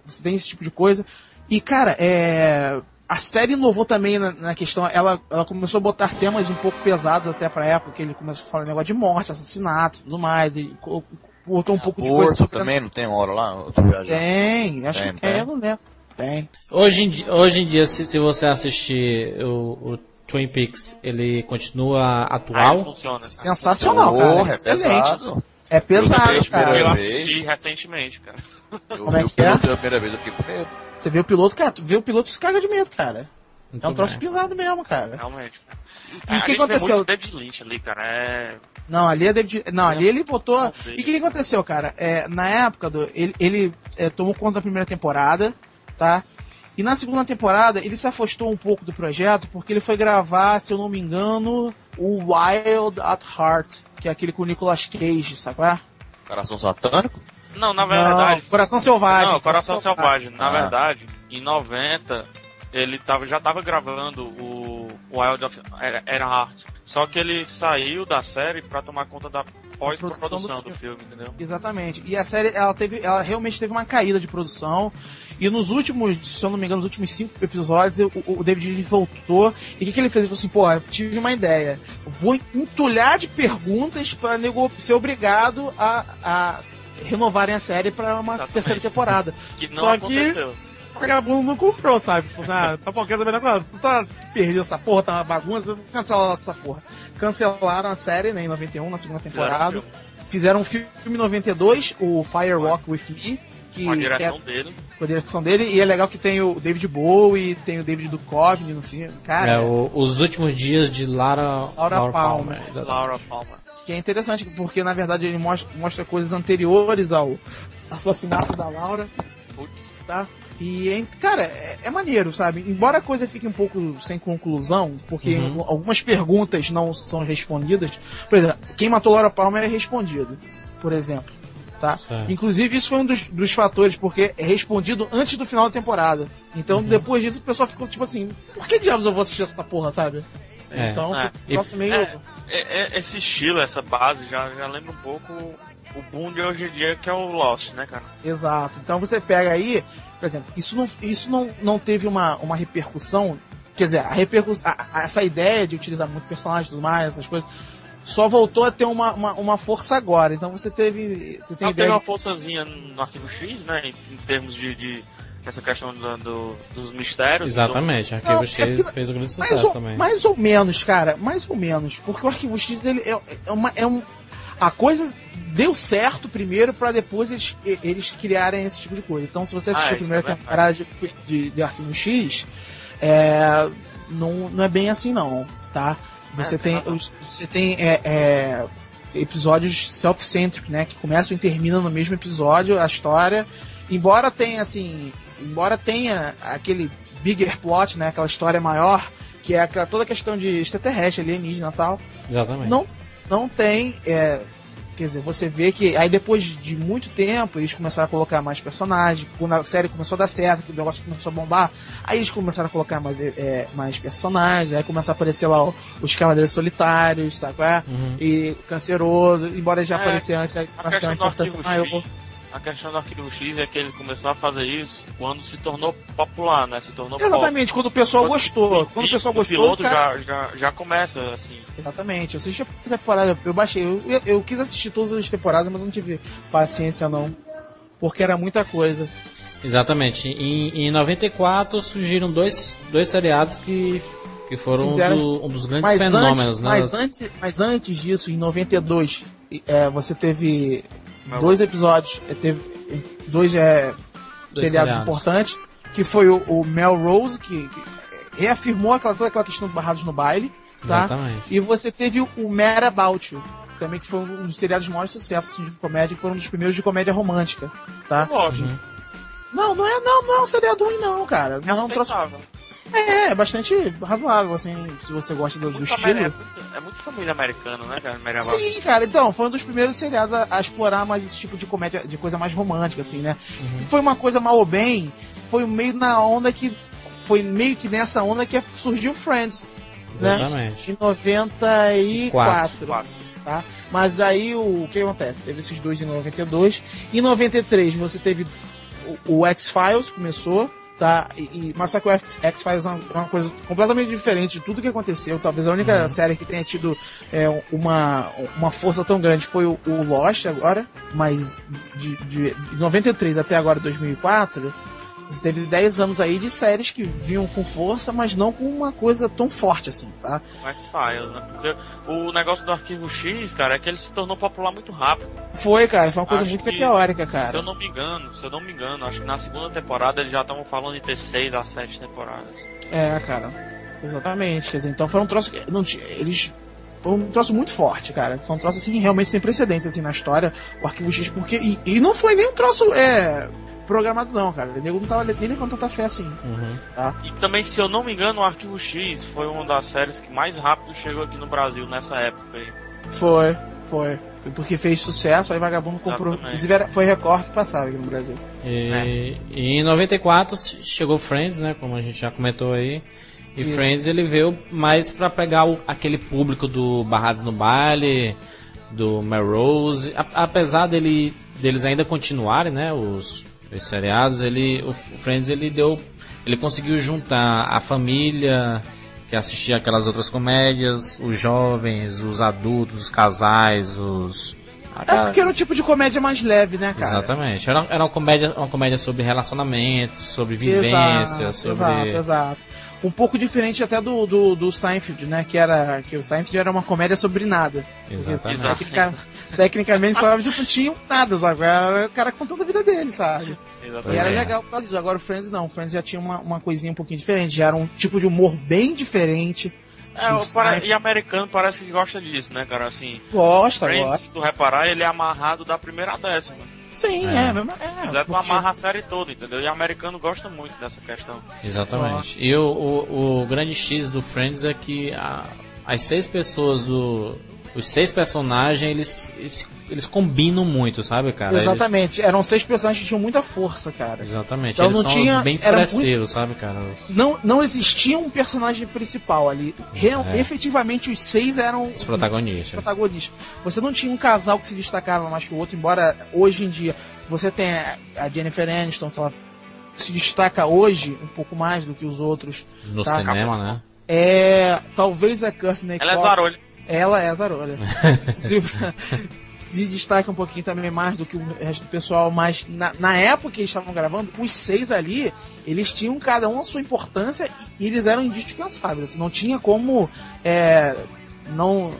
você tem esse tipo de coisa. E, cara, é. A série inovou também na, na questão. Ela, ela começou a botar temas um pouco pesados até pra época, que ele começou a falar negócio de morte, assassinato tudo mais. E botou um pouco de coisa. Sobre- também, não tem hora lá? Tem, acho Tem, que tem. tem, eu não lembro. Tem. Hoje em, hoje em dia, se, se você assistir o, o Twin Peaks, ele continua atual. funciona. cara. Sensacional, Porra, cara. é Excelente. pesado. É pesado, eu, cara. eu assisti recentemente, cara. Eu Como é vi o que é? piloto pela primeira vez, eu fiquei com medo. Você vê o piloto, cara, tu vê o piloto se caga de medo, cara. Muito É um troço bem. pesado mesmo, cara. Realmente. E É, o que aconteceu? muito David Lynch ali, cara. É. Não, ali é David. Não, ali ele botou. E o que, que aconteceu, cara? É, na época do. Ele, ele é, tomou conta da primeira temporada, tá? E na segunda temporada ele se afastou um pouco do projeto porque ele foi gravar, se eu não me engano, o Wild at Heart, que é aquele com o Nicolas Cage, sabe qual é? Coração satânico? Não, na verdade. Não, Coração Selvagem. Não, Coração Selvagem. Na Ah. verdade, em 90, ele tava, já tava gravando o Wild of Earhart. Só que ele saiu da série pra tomar conta da pós-produção Produção do do filme, entendeu? Exatamente. E a série, ela teve, ela realmente teve uma caída de produção. E nos últimos, se eu não me engano, nos últimos cinco episódios, o, o David voltou. E o que, que ele fez? Ele falou assim, pô, eu tive uma ideia. Vou entulhar de perguntas pra nego ser obrigado a, a renovarem a série pra uma Exatamente. terceira temporada. [LAUGHS] Que não Só que- aconteceu. O vagabundo não comprou, sabe? Tipo assim, ah, tá bom, quer saber da coisa? Tu tá perdido essa porra, tá uma bagunça, vou cancelar essa porra. Cancelaram a série, né, em 91, na segunda temporada. Fizeram um filme em 92, o Fire Walk With Me, que Com a é direção dele. com a direção dele, e é legal que tem o David Bowie, tem o David Duchovny no filme, cara, É, o- os últimos dias de Lara, Laura Palmer. exatamente. Laura Palmer. que é interessante, porque na verdade ele mostra, mostra coisas anteriores ao assassinato da Laura, tá? E, cara, é, é maneiro, sabe? Embora a coisa fique um pouco sem conclusão, porque Uhum. algumas perguntas não são respondidas. Por exemplo, quem matou Laura Palmer é respondido, por exemplo. Tá? Certo. Inclusive, isso foi um dos, dos fatores, porque é respondido antes do final da temporada. Então, Uhum. depois disso, o pessoal ficou tipo assim: por que diabos eu vou assistir essa porra, sabe? É. Então, É. meio. É, é- é- esse estilo, essa base, já, já lembra um pouco o boom de hoje em dia, que é o Lost, né, cara? Exato. Então você pega aí, por exemplo, isso não, isso não, não teve uma, uma repercussão. Quer dizer, a repercussão, a- a- essa ideia de utilizar muito personagem e tudo mais, essas coisas, só voltou a ter uma, uma, uma força agora. Então você teve. Você tem Ela teve ideia. uma de- forçazinha no arquivo X, né, em, em termos de, de essa questão do, do- dos mistérios. Exatamente, Não, Arquivo é X porque- fez um grande sucesso ou, também. mais ou menos, cara. Mais ou menos. Porque o Arquivo X ele é, é uma. É um, a coisa deu certo primeiro pra depois eles, eles criarem esse tipo de coisa. Então, se você assistiu Ah, a primeira é temporada de, de, de Arquivo X, é, não, não é bem assim não, tá? Você É, tem, os- você tem é, é, episódios self-centric, né? Que começam e terminam no mesmo episódio, a história. Embora tenha, assim, embora tenha aquele bigger plot, né? Aquela história maior, que é aquela, toda a questão de extraterrestre, alienígena e tal. Exatamente. Não, não tem. é, quer dizer, você vê que aí depois de muito tempo eles começaram a colocar mais personagens. Quando a série começou a dar certo, que o negócio começou a bombar, aí eles começaram a colocar mais, é, mais personagens. Aí começou a aparecer lá o- os Cavaleiros Solitários, sabe? qual é? Uhum. E Canceroso, embora já É, aparecesse antes, começa a ter uma importância arquivo maior. X, a questão do arquivo X é que ele começou a fazer isso quando se tornou popular, né? Se tornou pop. Exatamente, quando o pessoal Quando- gostou. Quando o pessoal o gostou, piloto cara, já, já, já começa assim. Exatamente, eu assisti a temporada, eu baixei, eu, eu, eu quis assistir todas as temporadas, mas não tive paciência não. Porque era muita coisa. Exatamente. Em, em 94 surgiram dois, dois seriados que, que foram um, Fizeram- do- um dos grandes Mas fenômenos, antes, né? mas, antes, mas antes disso, em 92, é, você teve Mas dois episódios, é, teve é, dois, é, Dois seriados seriados. importantes, que foi o, o Melrose, que, que reafirmou aquela, toda aquela questão do Barrados no Baile, tá? Exatamente. E você teve o, Mad About You, também que foi um dos seriados de maior sucesso assim, de comédia, que foi um dos primeiros de comédia romântica, tá? Gosto. Uhum. Não, não é, não, não é um seriado ruim não, cara. É Não é um troço aceitável. É, é bastante razoável, assim, se você gosta do, do estilo. É muito, é muito família americana, né, cara? Sim, cara, então, foi um dos primeiros seriados a, a explorar mais esse tipo de comédia, de coisa mais romântica, assim, né? Foi uma coisa mal ou bem, foi meio na onda que. Foi meio que nessa onda que surgiu Friends, né? Exatamente. Em 94. Quatro. tá? Mas aí o, o que acontece? Teve esses dois em 92. Em 93 você teve o, o X-Files, começou, tá? E, e- mas só que o X- é uma, uma coisa completamente diferente de tudo que aconteceu. Talvez a única série que tenha tido é, uma, uma força tão grande foi o, o Lost agora, mas de, de, de 93 até agora 2004. Você teve 10 anos aí de séries que vinham com força, mas não com uma coisa tão forte assim, tá? O X-Files, né? Porque o negócio do arquivo X, cara, é que ele se tornou popular muito rápido. Foi, cara, foi uma coisa Acho muito que- meteórica, Se cara. eu não me engano, se eu não me engano, acho que na segunda temporada eles já estavam falando em ter seis a sete temporadas. É, cara. Exatamente. Quer dizer, então foi um troço que. Não, eles. Foi um troço muito forte, cara. Foi um troço assim, realmente sem precedentes assim, na história, o arquivo X, porque. E, e não foi nem um troço é, programado, não, cara. O nego não tava nem com tanta fé assim. Uhum. E também, se eu não me engano, o Arquivo X foi uma das séries que mais rápido chegou aqui no Brasil nessa época aí. Foi, foi. Foi porque fez sucesso, aí vagabundo comprou. Inclusive foi Record que passava aqui no Brasil. E, e em 94 chegou Friends, né? Como a gente já comentou aí. E Isso. Friends ele veio mais pra pegar o- aquele público do Barrados no Baile, do Melrose. A- apesar dele, deles ainda continuarem, né? Os, os seriados, ele, o Friends ele deu. Ele conseguiu juntar a família que assistia aquelas outras comédias, os jovens, os adultos, os casais, os. É porque era um tipo de comédia mais leve, né, cara? Exatamente. Era, era uma comédia, uma comédia sobre relacionamentos, sobre vivência, Exato, sobre. Exato, exato. Um pouco diferente até do, do, do Seinfeld, né? Que era. Que o Seinfeld era uma comédia sobre nada. Exatamente. Exato. Tecnicamente só tipo, tinha nada, sabe? Era o cara contando a vida dele, sabe? E Exatamente. era é. legal por causa disso. Agora o Friends não, o Friends já tinha uma, uma coisinha um pouquinho diferente, já era um tipo de humor bem diferente. É, o para- e americano parece que gosta disso, né, cara? Assim, Gosta, Friends, gosta. se tu reparar, ele é amarrado da primeira à décima. Sim, É. é, mesmo- é. Zé tu porque- amarra a série toda, entendeu? E americano gosta muito dessa questão. Exatamente. E o, o, o grande X do Friends é que a- as seis pessoas do. Os seis personagens, eles, eles, eles combinam muito, sabe, cara? Exatamente, eram seis personagens que tinham muita força, cara. Eles- exatamente. Então eles não são tinha- bem expressivos, sabe, cara? Os, Não, não existia um personagem principal ali. Real- É. Efetivamente, os seis eram os protagonistas. protagonistas. Você não tinha um casal que se destacava mais que o outro, embora hoje em dia você tenha a Jennifer Aniston, que ela se destaca hoje um pouco mais do que os outros. No Tá, cinema, né? É. Talvez a Courtney Ela é Cox- zarolha. Ela é a Zarolha. [LAUGHS] se, se destaca um pouquinho também mais do que o resto do pessoal, mas na, na época que eles estavam gravando, os seis ali, eles tinham cada um a sua importância e, eles eram indispensáveis. Assim, não tinha como é, não,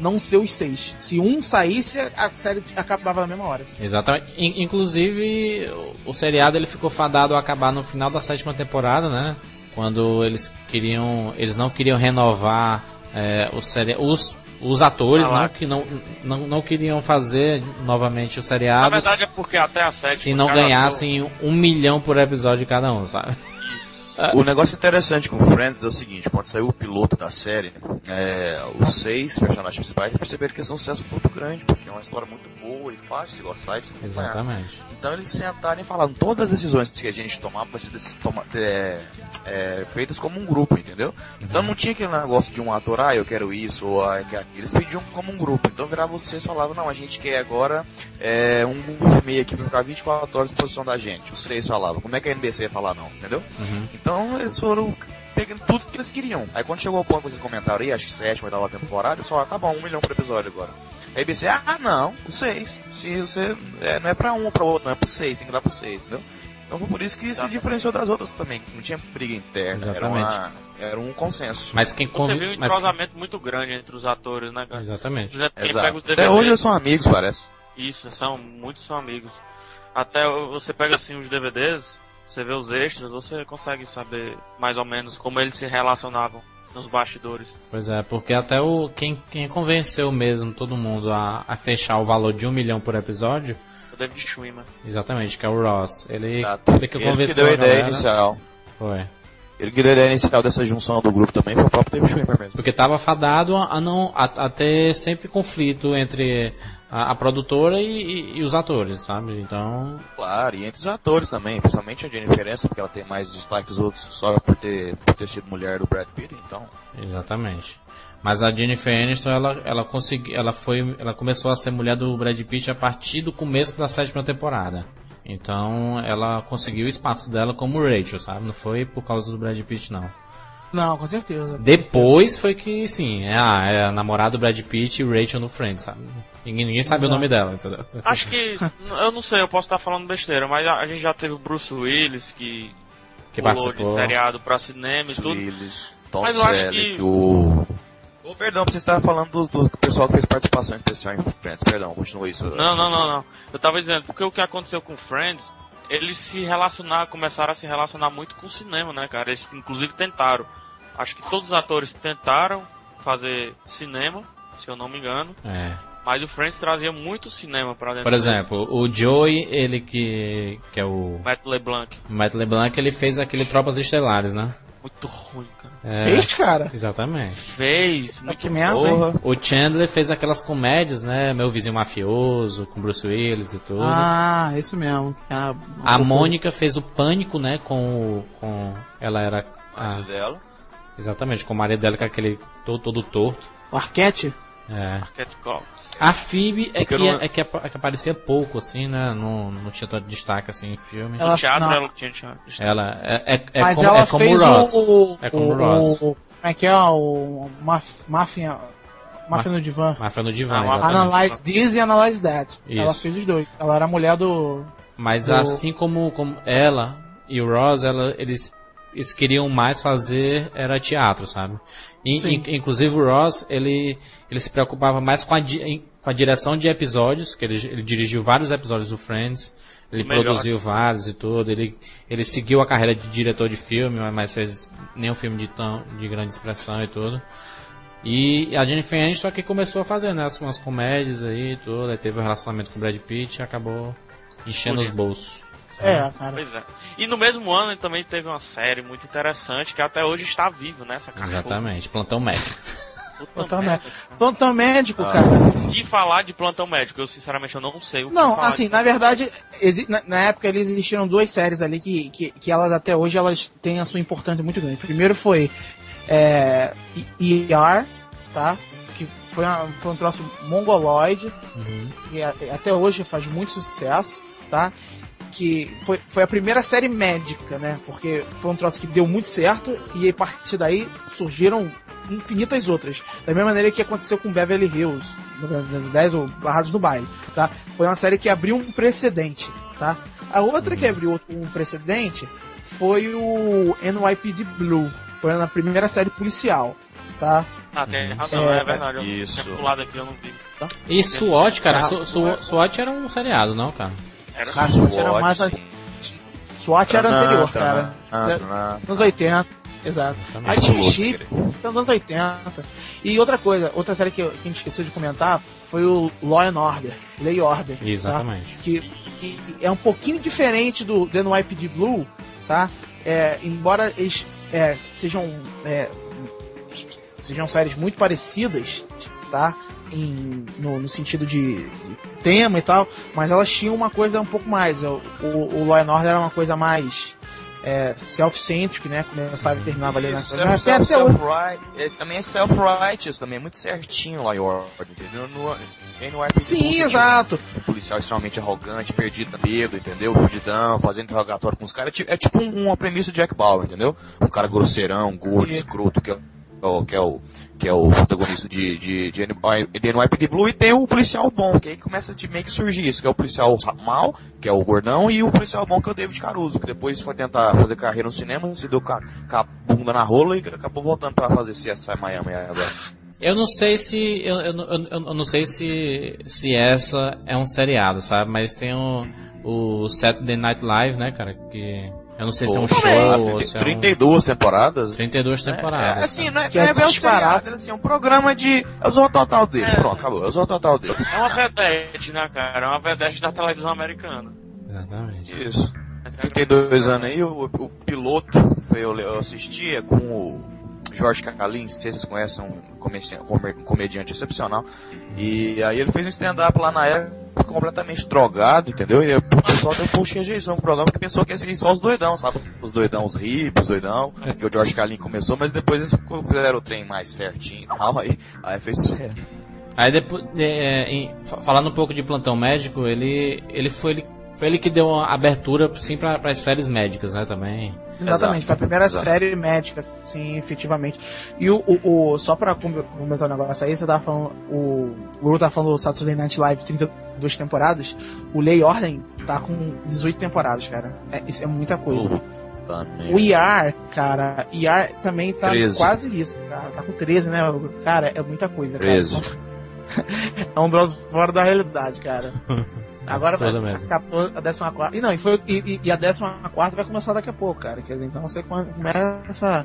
não ser os seis. Se um saísse, a série acabava na mesma hora. assim. Exatamente. In- inclusive, o, o seriado ele ficou fadado a acabar no final da sétima temporada, né? Quando eles queriam, eles não queriam renovar é, o seri os os atores, Salário. não, que não, não, não queriam fazer novamente o Na seriado verdade é porque até a série. se não ganhassem um milhão por episódio cada um, sabe? [LAUGHS] O negócio interessante com Friends é o seguinte, quando saiu o piloto da série, é, os seis personagens principais perceberam que é um sucesso muito grande, porque é uma história muito boa e fácil de gostar e acompanhar. Exatamente. Então eles sentaram e falaram, todas as decisões que a gente tomava vai ser toma- é, é, feitas como um grupo, entendeu? Então não tinha aquele negócio de um ator, ah, eu quero isso, ou ah, eu quero aquilo. Eles pediam como um grupo. Então virava vocês e falavam, não, a gente quer agora é, um gourmet aqui pra ficar 24 horas à disposição da gente. Os três falavam. Como é que a NBC ia falar não, entendeu? Uhum. Então eles foram pegando tudo que eles queriam. Aí quando chegou ao ponto que vocês comentaram aí, acho que sétima, oitava temporada, eles falaram, tá bom, um milhão por episódio agora. Aí a ABC, ah não, os seis. Se você. É, não é pra um ou pra outro, não é pro seis, tem que dar pro seis, entendeu? Então foi por isso que se Exatamente. diferenciou das outras também. que Não tinha briga interna, era, uma, era um consenso. Mas quem Você convi... viu um mas... entrosamento muito grande entre os atores, né, cara? Exatamente. Até hoje eles são amigos, parece. Isso, são, muitos são amigos. Até você pega assim os DVDs, você vê os extras, você consegue saber mais ou menos como eles se relacionavam nos bastidores. Pois é, porque até o quem, quem convenceu mesmo todo mundo a, a fechar o valor de um milhão por episódio, O David Schwimmer. exatamente, que é o Ross. Ele, Exato. ele que Ele que convenceu deu a a ideia galera. inicial. Foi. Ele que deu a ideia inicial dessa junção do grupo também foi o próprio David Schwimmer mesmo. Porque estava fadado a, não, a, a, ter sempre conflito entre a, a produtora e, e, os atores, sabe? Então. Claro, e entre os atores também, principalmente a Jennifer Aniston, porque ela tem mais destaque que os outros só por ter, por ter sido mulher do Brad Pitt, então. Exatamente. Mas a Jennifer Aniston, ela, ela conseguiu, ela foi, ela começou a ser mulher do Brad Pitt a partir do começo da sétima temporada. Então ela conseguiu o espaço dela como Rachel, sabe? Não foi por causa do Brad Pitt, não. Não, com certeza. Com Depois certeza. foi que, sim, é a, é a namorada do Brad Pitt e Rachel no Friends, sabe? Ninguém, ninguém sabe Exato. o nome dela, entendeu? Acho que, [LAUGHS] eu não sei, eu posso estar falando besteira, mas a, a gente já teve o Bruce Willis que, que pulou de seriado pra cinema Bruce e tudo. Willis, Tom mas eu acho que... o... Oh, perdão, você estava falando do, do pessoal que fez participação especial em Friends, perdão, continua isso. Não, não, não, não. Eu tava dizendo, porque o que aconteceu com Friends eles se relacionaram, começaram a se relacionar muito com o cinema, né, cara? Eles inclusive tentaram. Acho que todos os atores tentaram fazer cinema, se eu não me engano. É. Mas o Friends trazia muito cinema para dentro. Por exemplo, o Joey, ele que que é o Matt LeBlanc. Matt LeBlanc, ele fez aquele Tropas Estelares, né? Muito ruim, cara. É, fez, cara? Exatamente. Fez, muito que merda. O Chandler fez aquelas comédias, né? Meu vizinho mafioso, com Bruce Willis e tudo. Ah, isso mesmo. A, a Mônica fez o Pânico, né? Com, com ela era a dela. Exatamente, com o marido dela com aquele todo, todo torto. O Arquete? É. Arquete Cox. A Phoebe é que, não... é, que, é que aparecia pouco, assim, né? Não, não tinha tanto destaque, assim, em filme. Ela, teatro, ela tinha destaque. Ela é, é, é Mas como, ela é como fez o Ross. O, é como o, Ross. O, como é que é? O Máfia... Máfia no Divã. Máfia no Divã, ah, Analyze This e Analyze That. Isso. Ela fez os dois. Ela era a mulher do... Mas do... assim como, como ela e o Ross, ela, eles eles queriam mais fazer era teatro, sabe? In, inclusive o Ross, ele, ele se preocupava mais com a, com a direção de episódios, que ele, ele dirigiu vários episódios do Friends, ele Melhor. produziu vários e tudo, ele, ele seguiu a carreira de diretor de filme, mas fez nenhum filme de, tão, de grande expressão e tudo. E a Jennifer Aniston que começou a fazer, né, umas comédias aí e tudo, aí teve um relacionamento com o Brad Pitt e acabou enchendo os bolsos. É, cara. Pois é. E no mesmo ano ele também teve uma série muito interessante que até hoje está vivo, né? Essa Exatamente, Plantão Médico. Plantão médico. Plantão médico, ah. cara. Que falar de plantão médico? Eu sinceramente eu não sei o que Não, assim, na verdade, na, na, época eles existiram duas séries ali que, que, que, elas até hoje elas têm a sua importância muito grande. Primeiro foi é, ER, tá? Que foi, uma, foi um troço mongoloide. Uhum. E até hoje faz muito sucesso, tá? Que foi, foi a primeira série médica, né? Porque foi um troço que deu muito certo e a partir daí surgiram infinitas outras. Da mesma maneira que aconteceu com Beverly Hills, no 10 ou Barrados no Baile, tá? Foi uma série que abriu um precedente, tá? A outra que abriu um precedente foi o NYPD Blue. Foi na primeira série policial, tá? Ah, tem razão, é, é verdade. Isso. Eu pulado aqui, eu não vi. Tá? E SWAT, cara, ah, SWAT era um seriado, não, cara? Era cara, SWAT era mais. SWAT era anterior, cara. Nos 80. Exato. A tinha Chip nos anos 80. E outra coisa, outra série que, que a gente esqueceu de comentar foi o Law and Order, e Order. Tá? Exatamente. Tá? Que, que é um pouquinho diferente do The NYPD Blue, tá? É, embora eles é, sejam é, sejam séries muito parecidas, tá? Em, no, no, sentido de, de, tema e tal, mas elas tinham uma coisa um pouco mais. O, o, o Law and Order era uma coisa mais é, self-centric, né? Começava e terminava ali na self, self, self é, Também é self-righteous, também é muito certinho lá em Order, entendeu? No, no RPG, Sim, exato. Um policial extremamente arrogante, perdido na medo, entendeu? Fudidão, fazendo interrogatório com os caras. É tipo uma premissa de Jack Bauer, entendeu? Um cara grosseirão, gordo, escroto, que é que é o, que é o protagonista de, de, de, de Blue, e tem o policial bom, que aí começa a meio que surgir isso, que é o policial mal, que é o gordão, e o policial bom, que é o David Caruso, que depois foi tentar fazer carreira no cinema, se deu com a bunda na rola e acabou voltando para fazer CSI Miami agora. Eu não sei se eu, eu, eu, eu, não sei se se essa é um seriado, sabe? Mas tem o, o Saturday Night Live, né, cara? Que eu não sei se é um show ou se é 32 um... temporadas. 32 temporadas. É, assim, né? É, é, é, disparado, assim, um programa de... É o total dele. É. Pronto, acabou. É o total dele. É uma vedete, né, cara? É uma vedete da televisão americana. Exatamente. Isso. 32 anos aí, o, o piloto foi, eu, eu assistia com o Jorge Cacalin, não sei se vocês conhecem, um comediante excepcional. E aí ele fez um stand-up lá na época completamente drogado, entendeu? E o pessoal deu um pouquinho de rejeição no programa que pensou que ia ser só os doidão, sabe? Os doidão, os hips, os doidão, que o George Carlin começou, mas depois eles fizeram o trem mais certinho e tal, aí, aí fez sucesso. Aí depois, é, em, falando um pouco de plantão médico, ele, ele foi ele, foi ele que deu uma abertura sim para as séries médicas, né, também. Exatamente, Exato. foi a primeira Exato. série médica, sim, efetivamente. E o, o, o só pra comentar um negócio aí, você tava falando, o, o Guru tá falando do Saturday Night Live 32 temporadas, o Lei Ordem tá com 18 temporadas, cara. É, isso é muita coisa. Uh, o IAR, cara, IAR também tá 13. quase isso, cara. Tá com 13, né? Cara, é muita coisa, 13. cara. [LAUGHS] é um troço fora da realidade, cara. [LAUGHS] Agora vai, escapou a 14. E não, e, foi, e, e a 14 vai começar daqui a pouco, cara. Quer dizer, então você começa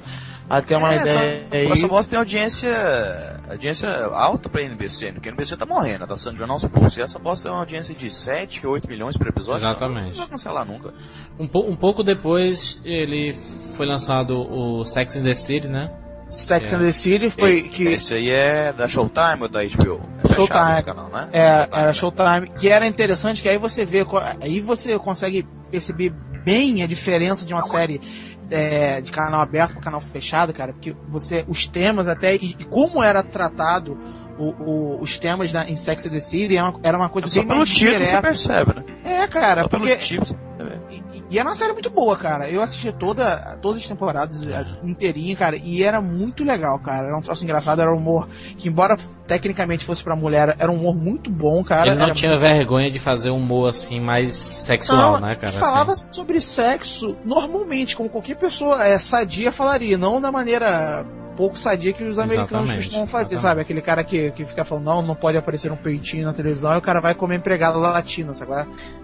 a ter uma é, ideia. Só, aí. Essa voz tem audiência, audiência alta pra NBC, porque a NBC tá morrendo, tá sangrando aos poucos. E essa voz tem uma audiência de 7, 8 milhões por episódio. Exatamente. Não, vai cancelar nunca. Um, po um pouco depois ele foi lançado o Sex and the City, né? Sex é. and the City foi e, que. Esse aí é da Showtime ou da HBO? É Showtime. Canal, né? É, Showtime, era né? Showtime. Que era interessante, que aí você vê. Aí você consegue perceber bem a diferença de uma série é, de canal aberto para canal fechado, cara. Porque você. Os temas até. E, e como era tratado. O, o, os temas da, em Sex and the City era uma, era uma coisa é bem mais direta. Você percebe, né? É, cara, só porque. Pelo título, e era uma série muito boa, cara. Eu assisti toda, todas as temporadas inteirinha, cara, e era muito legal, cara. Era um troço engraçado, era um humor que, embora tecnicamente fosse pra mulher, era um humor muito bom, cara. Ele não tinha vergonha de fazer um humor assim mais sexual, não, né, cara? falava assim. sobre sexo normalmente, como qualquer pessoa é, sadia falaria, não da maneira pouco sadia que os americanos exatamente, costumam fazer, exatamente. sabe? Aquele cara que, que fica falando, não, não pode aparecer um peitinho na televisão e o cara vai comer empregada latina, sabe?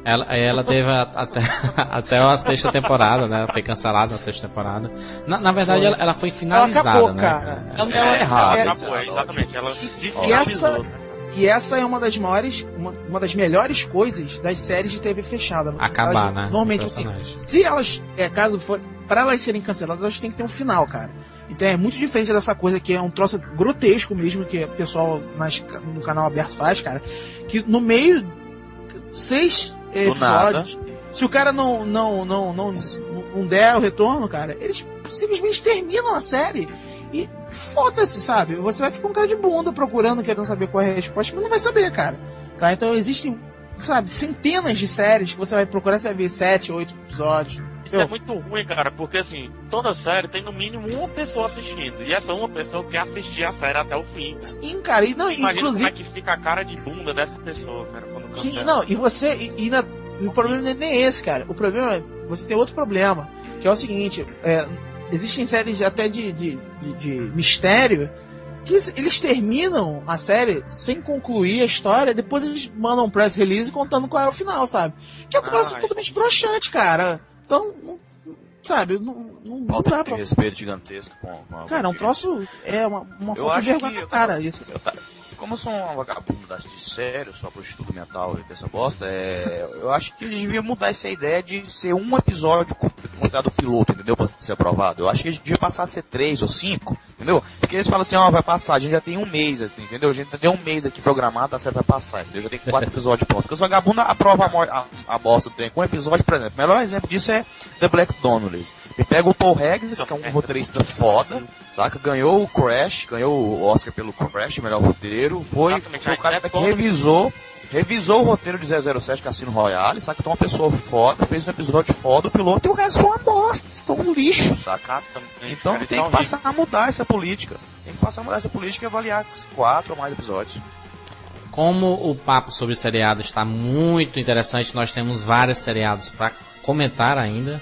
Ela, ela teve até, [LAUGHS] até a sexta temporada, né? Ela foi cancelada na sexta temporada. Na, na verdade, foi. Ela, ela, foi finalizada, ela acabou, né? Cara. Ela, ela é. É, acabou, exatamente. Ela e, essa, e essa é uma das maiores, uma, uma, das melhores coisas das séries de TV fechada. Acabar, elas, né? Normalmente, assim, se elas, é, caso for, para elas serem canceladas, elas têm que ter um final, cara. Então é muito diferente dessa coisa que é um troço grotesco mesmo que o pessoal nas, no canal aberto faz, cara. Que no meio seis episódios, se o cara não não, não não não der o retorno, cara, eles simplesmente terminam a série e foda-se, sabe? Você vai ficar um cara de bunda procurando, querendo saber qual é a resposta, mas não vai saber, cara. Tá? Então existem, sabe, centenas de séries que você vai procurar, você vai ver sete, oito episódios isso eu... é muito ruim, cara, porque assim, toda série tem no mínimo uma pessoa assistindo. E essa uma pessoa quer assistir a série até o fim. Sim, cara, e não, Imagina inclusive... como é que fica a cara de bunda dessa pessoa, cara, quando Sim, não, e você. E, e, na, e o problema não é nem esse, cara. O problema é. Você tem outro problema, que é o seguinte: é, existem séries até de, de, de, de mistério que eles terminam a série sem concluir a história, depois eles mandam um press release contando qual é o final, sabe? Que é um troço totalmente broxante, cara. Então, não, sabe, não, não, não dá pra... respeito gigantesco com, com Cara, é um troço. É uma, uma falta de vergonha cara, isso. Eu, como eu sou um vagabundo de sério, sou prostituto mental e dessa bosta, é, eu acho que eles deviam mudar essa ideia de ser um episódio considerado piloto, entendeu? Pra ser aprovado. Eu acho que eles deviam passar a ser três ou cinco, entendeu? Porque eles falam assim, ó, oh, vai passar, a gente já tem um mês, entendeu? A gente já tem um mês aqui programado, a série vai passar, entendeu? Já tem quatro episódios prontos. Porque os vagabundos aprovam a, a, a bosta do trem com um episódio, por exemplo. O melhor exemplo disso é The Black Donnellys. Ele pega o Paul Haggis, que é um roteirista foda, saca? Ganhou o Crash, ganhou o Oscar pelo Crash, melhor roteiro, foi, foi o cara que revisou, revisou o roteiro de 007 Cassino Royale, saca? Então uma pessoa foda, fez um episódio foda, o piloto e o resto foi uma bosta, um lixo, saca? Então tem que passar a mudar essa política. Tem que passar a mudar essa política e avaliar quatro ou mais episódios. Como o papo sobre seriados está muito interessante, nós temos vários seriados para comentar ainda.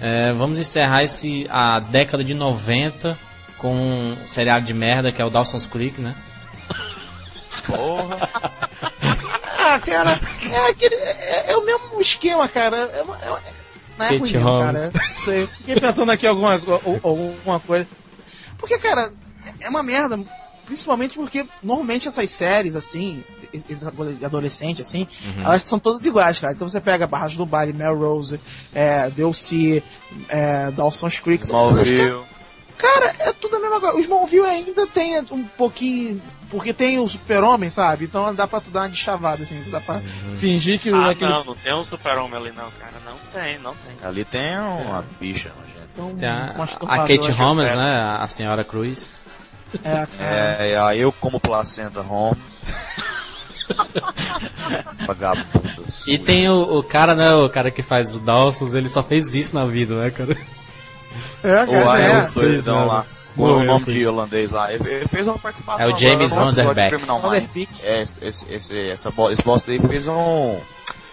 É, vamos encerrar esse a década de 90 com um seriado de merda que é o Dawson's Creek, né? Porra! ah, cara, é, aquele, é, é, o mesmo esquema, cara. É, é, não é ruim, cara. Sei. Fiquei pensando aqui alguma, alguma coisa. Porque, cara, é uma merda. Principalmente porque normalmente essas séries, assim, adolescente, assim, Uhum. elas são todas iguais, cara. Então você pega Barras do Baile, Melrose, é, DLC, é, Dawson's Creek, Smallville. Cara, é tudo a mesma coisa. O Smallville ainda tem um pouquinho. Porque tem o super-homem, sabe? Então dá pra tu dar uma de chavada, assim. Dá pra Uhum. fingir que Ah, aquele. não, não tem um super-homem ali não, cara. Não tem, não tem. Ali tem uma bicha, gente. Então, Tem a, a Kate acho. Holmes, é. né? A senhora Cruz. É, cara. É, é, eu como placenta home. [LAUGHS] Vagabundo. E tem o, o cara, né? O cara que faz o Dawson's, ele só fez isso na vida, né, cara? É, O cara, Ryan, é. o doidão lá. O nome de irlandês lá. Ele ele fez uma participação. É o James de. Vanderbeek. É, esse, esse, essa, esse bosta aí fez um.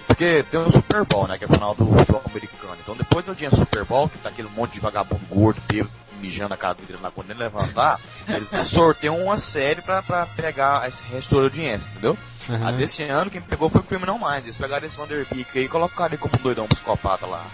Porque tem o Super Bowl, né? Que é a final do futebol americano. Então depois do dia Super Bowl, que tá aquele monte de vagabundo gordo, bêbado, mijando a cadeira lá quando ele levantar, eles [LAUGHS] sorteiam uma série pra, pra pegar esse resto da audiência, entendeu? Uhum. A desse ano, quem pegou foi o Criminal Minds. Eles pegaram esse Vanderbeek aí e colocaram ele como um doidão psicopata lá.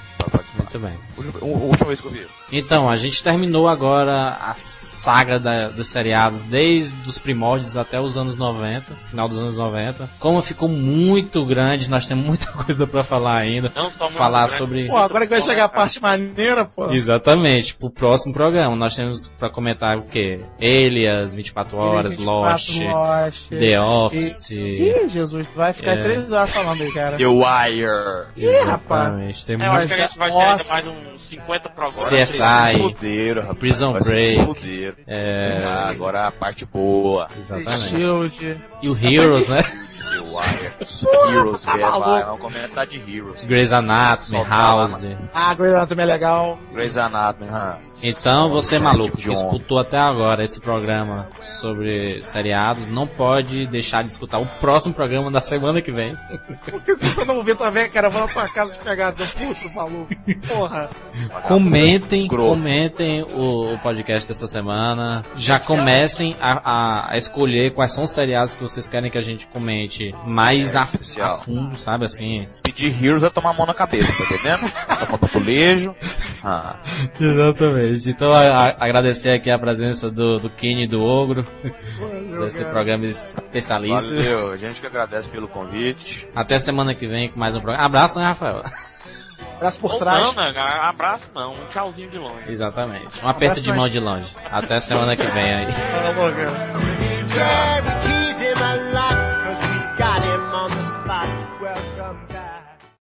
Muito bem. O, última vez que eu vi. Então, a gente terminou agora a saga da- dos seriados desde os primórdios até os anos 90, final dos anos 90. Como ficou muito grande, nós temos muita [LAUGHS] coisa pra falar ainda. Não só Falar grande. sobre. Pô, agora que vai chegar a parte maneira, pô. Exatamente, pro próximo programa. Nós temos pra comentar o quê? Elias, 24 Horas, 24 Lost, Lost. The Office. Ih, Jesus, tu vai ficar É. três horas falando aí, cara. [LAUGHS] The Wire. Ih, rapaz. Tem É, eu acho que a gente vai é- ter nossa. mais uns 50 programas. CSI. Fuderam, rapaz. Prison Break. É, Ah, agora a parte boa. exatamente. Shield. E o Heroes, né? [LAUGHS] The [LAUGHS] Wire. Heroes, tá é, vamos comentar de Heroes. Grey's Anatomy, lá, House. Ah, Grey's Anatomy é legal. Grey's Anatomy, ah. Então, você maluco que escutou até agora esse programa sobre seriados, não pode deixar de escutar o próximo programa da semana que vem. [LAUGHS] Porque se você não ouvir também, cara, eu vou na tua casa te pegar, seu puto, maluco. Porra. Comentem, comentem o, o podcast dessa semana. Já comecem a, a- a escolher quais são os seriados que vocês querem que a gente comente mais É, a, especial. a fundo, sabe assim? Pedir Heroes é tomar a mão na cabeça, tá entendendo? Tomar do colejo. Ah. [LAUGHS] Exatamente. Então, a- a- agradecer aqui a presença do, do Kenny e do Ogro, desse programa especialista. Valeu, a gente que agradece pelo convite. Até semana que vem com mais um programa. Abraço, né, Rafael? Abraço por Ou trás. Não, né? Abraço não, um tchauzinho de longe. Exatamente. Um aperto de mão de longe. Até semana que vem aí.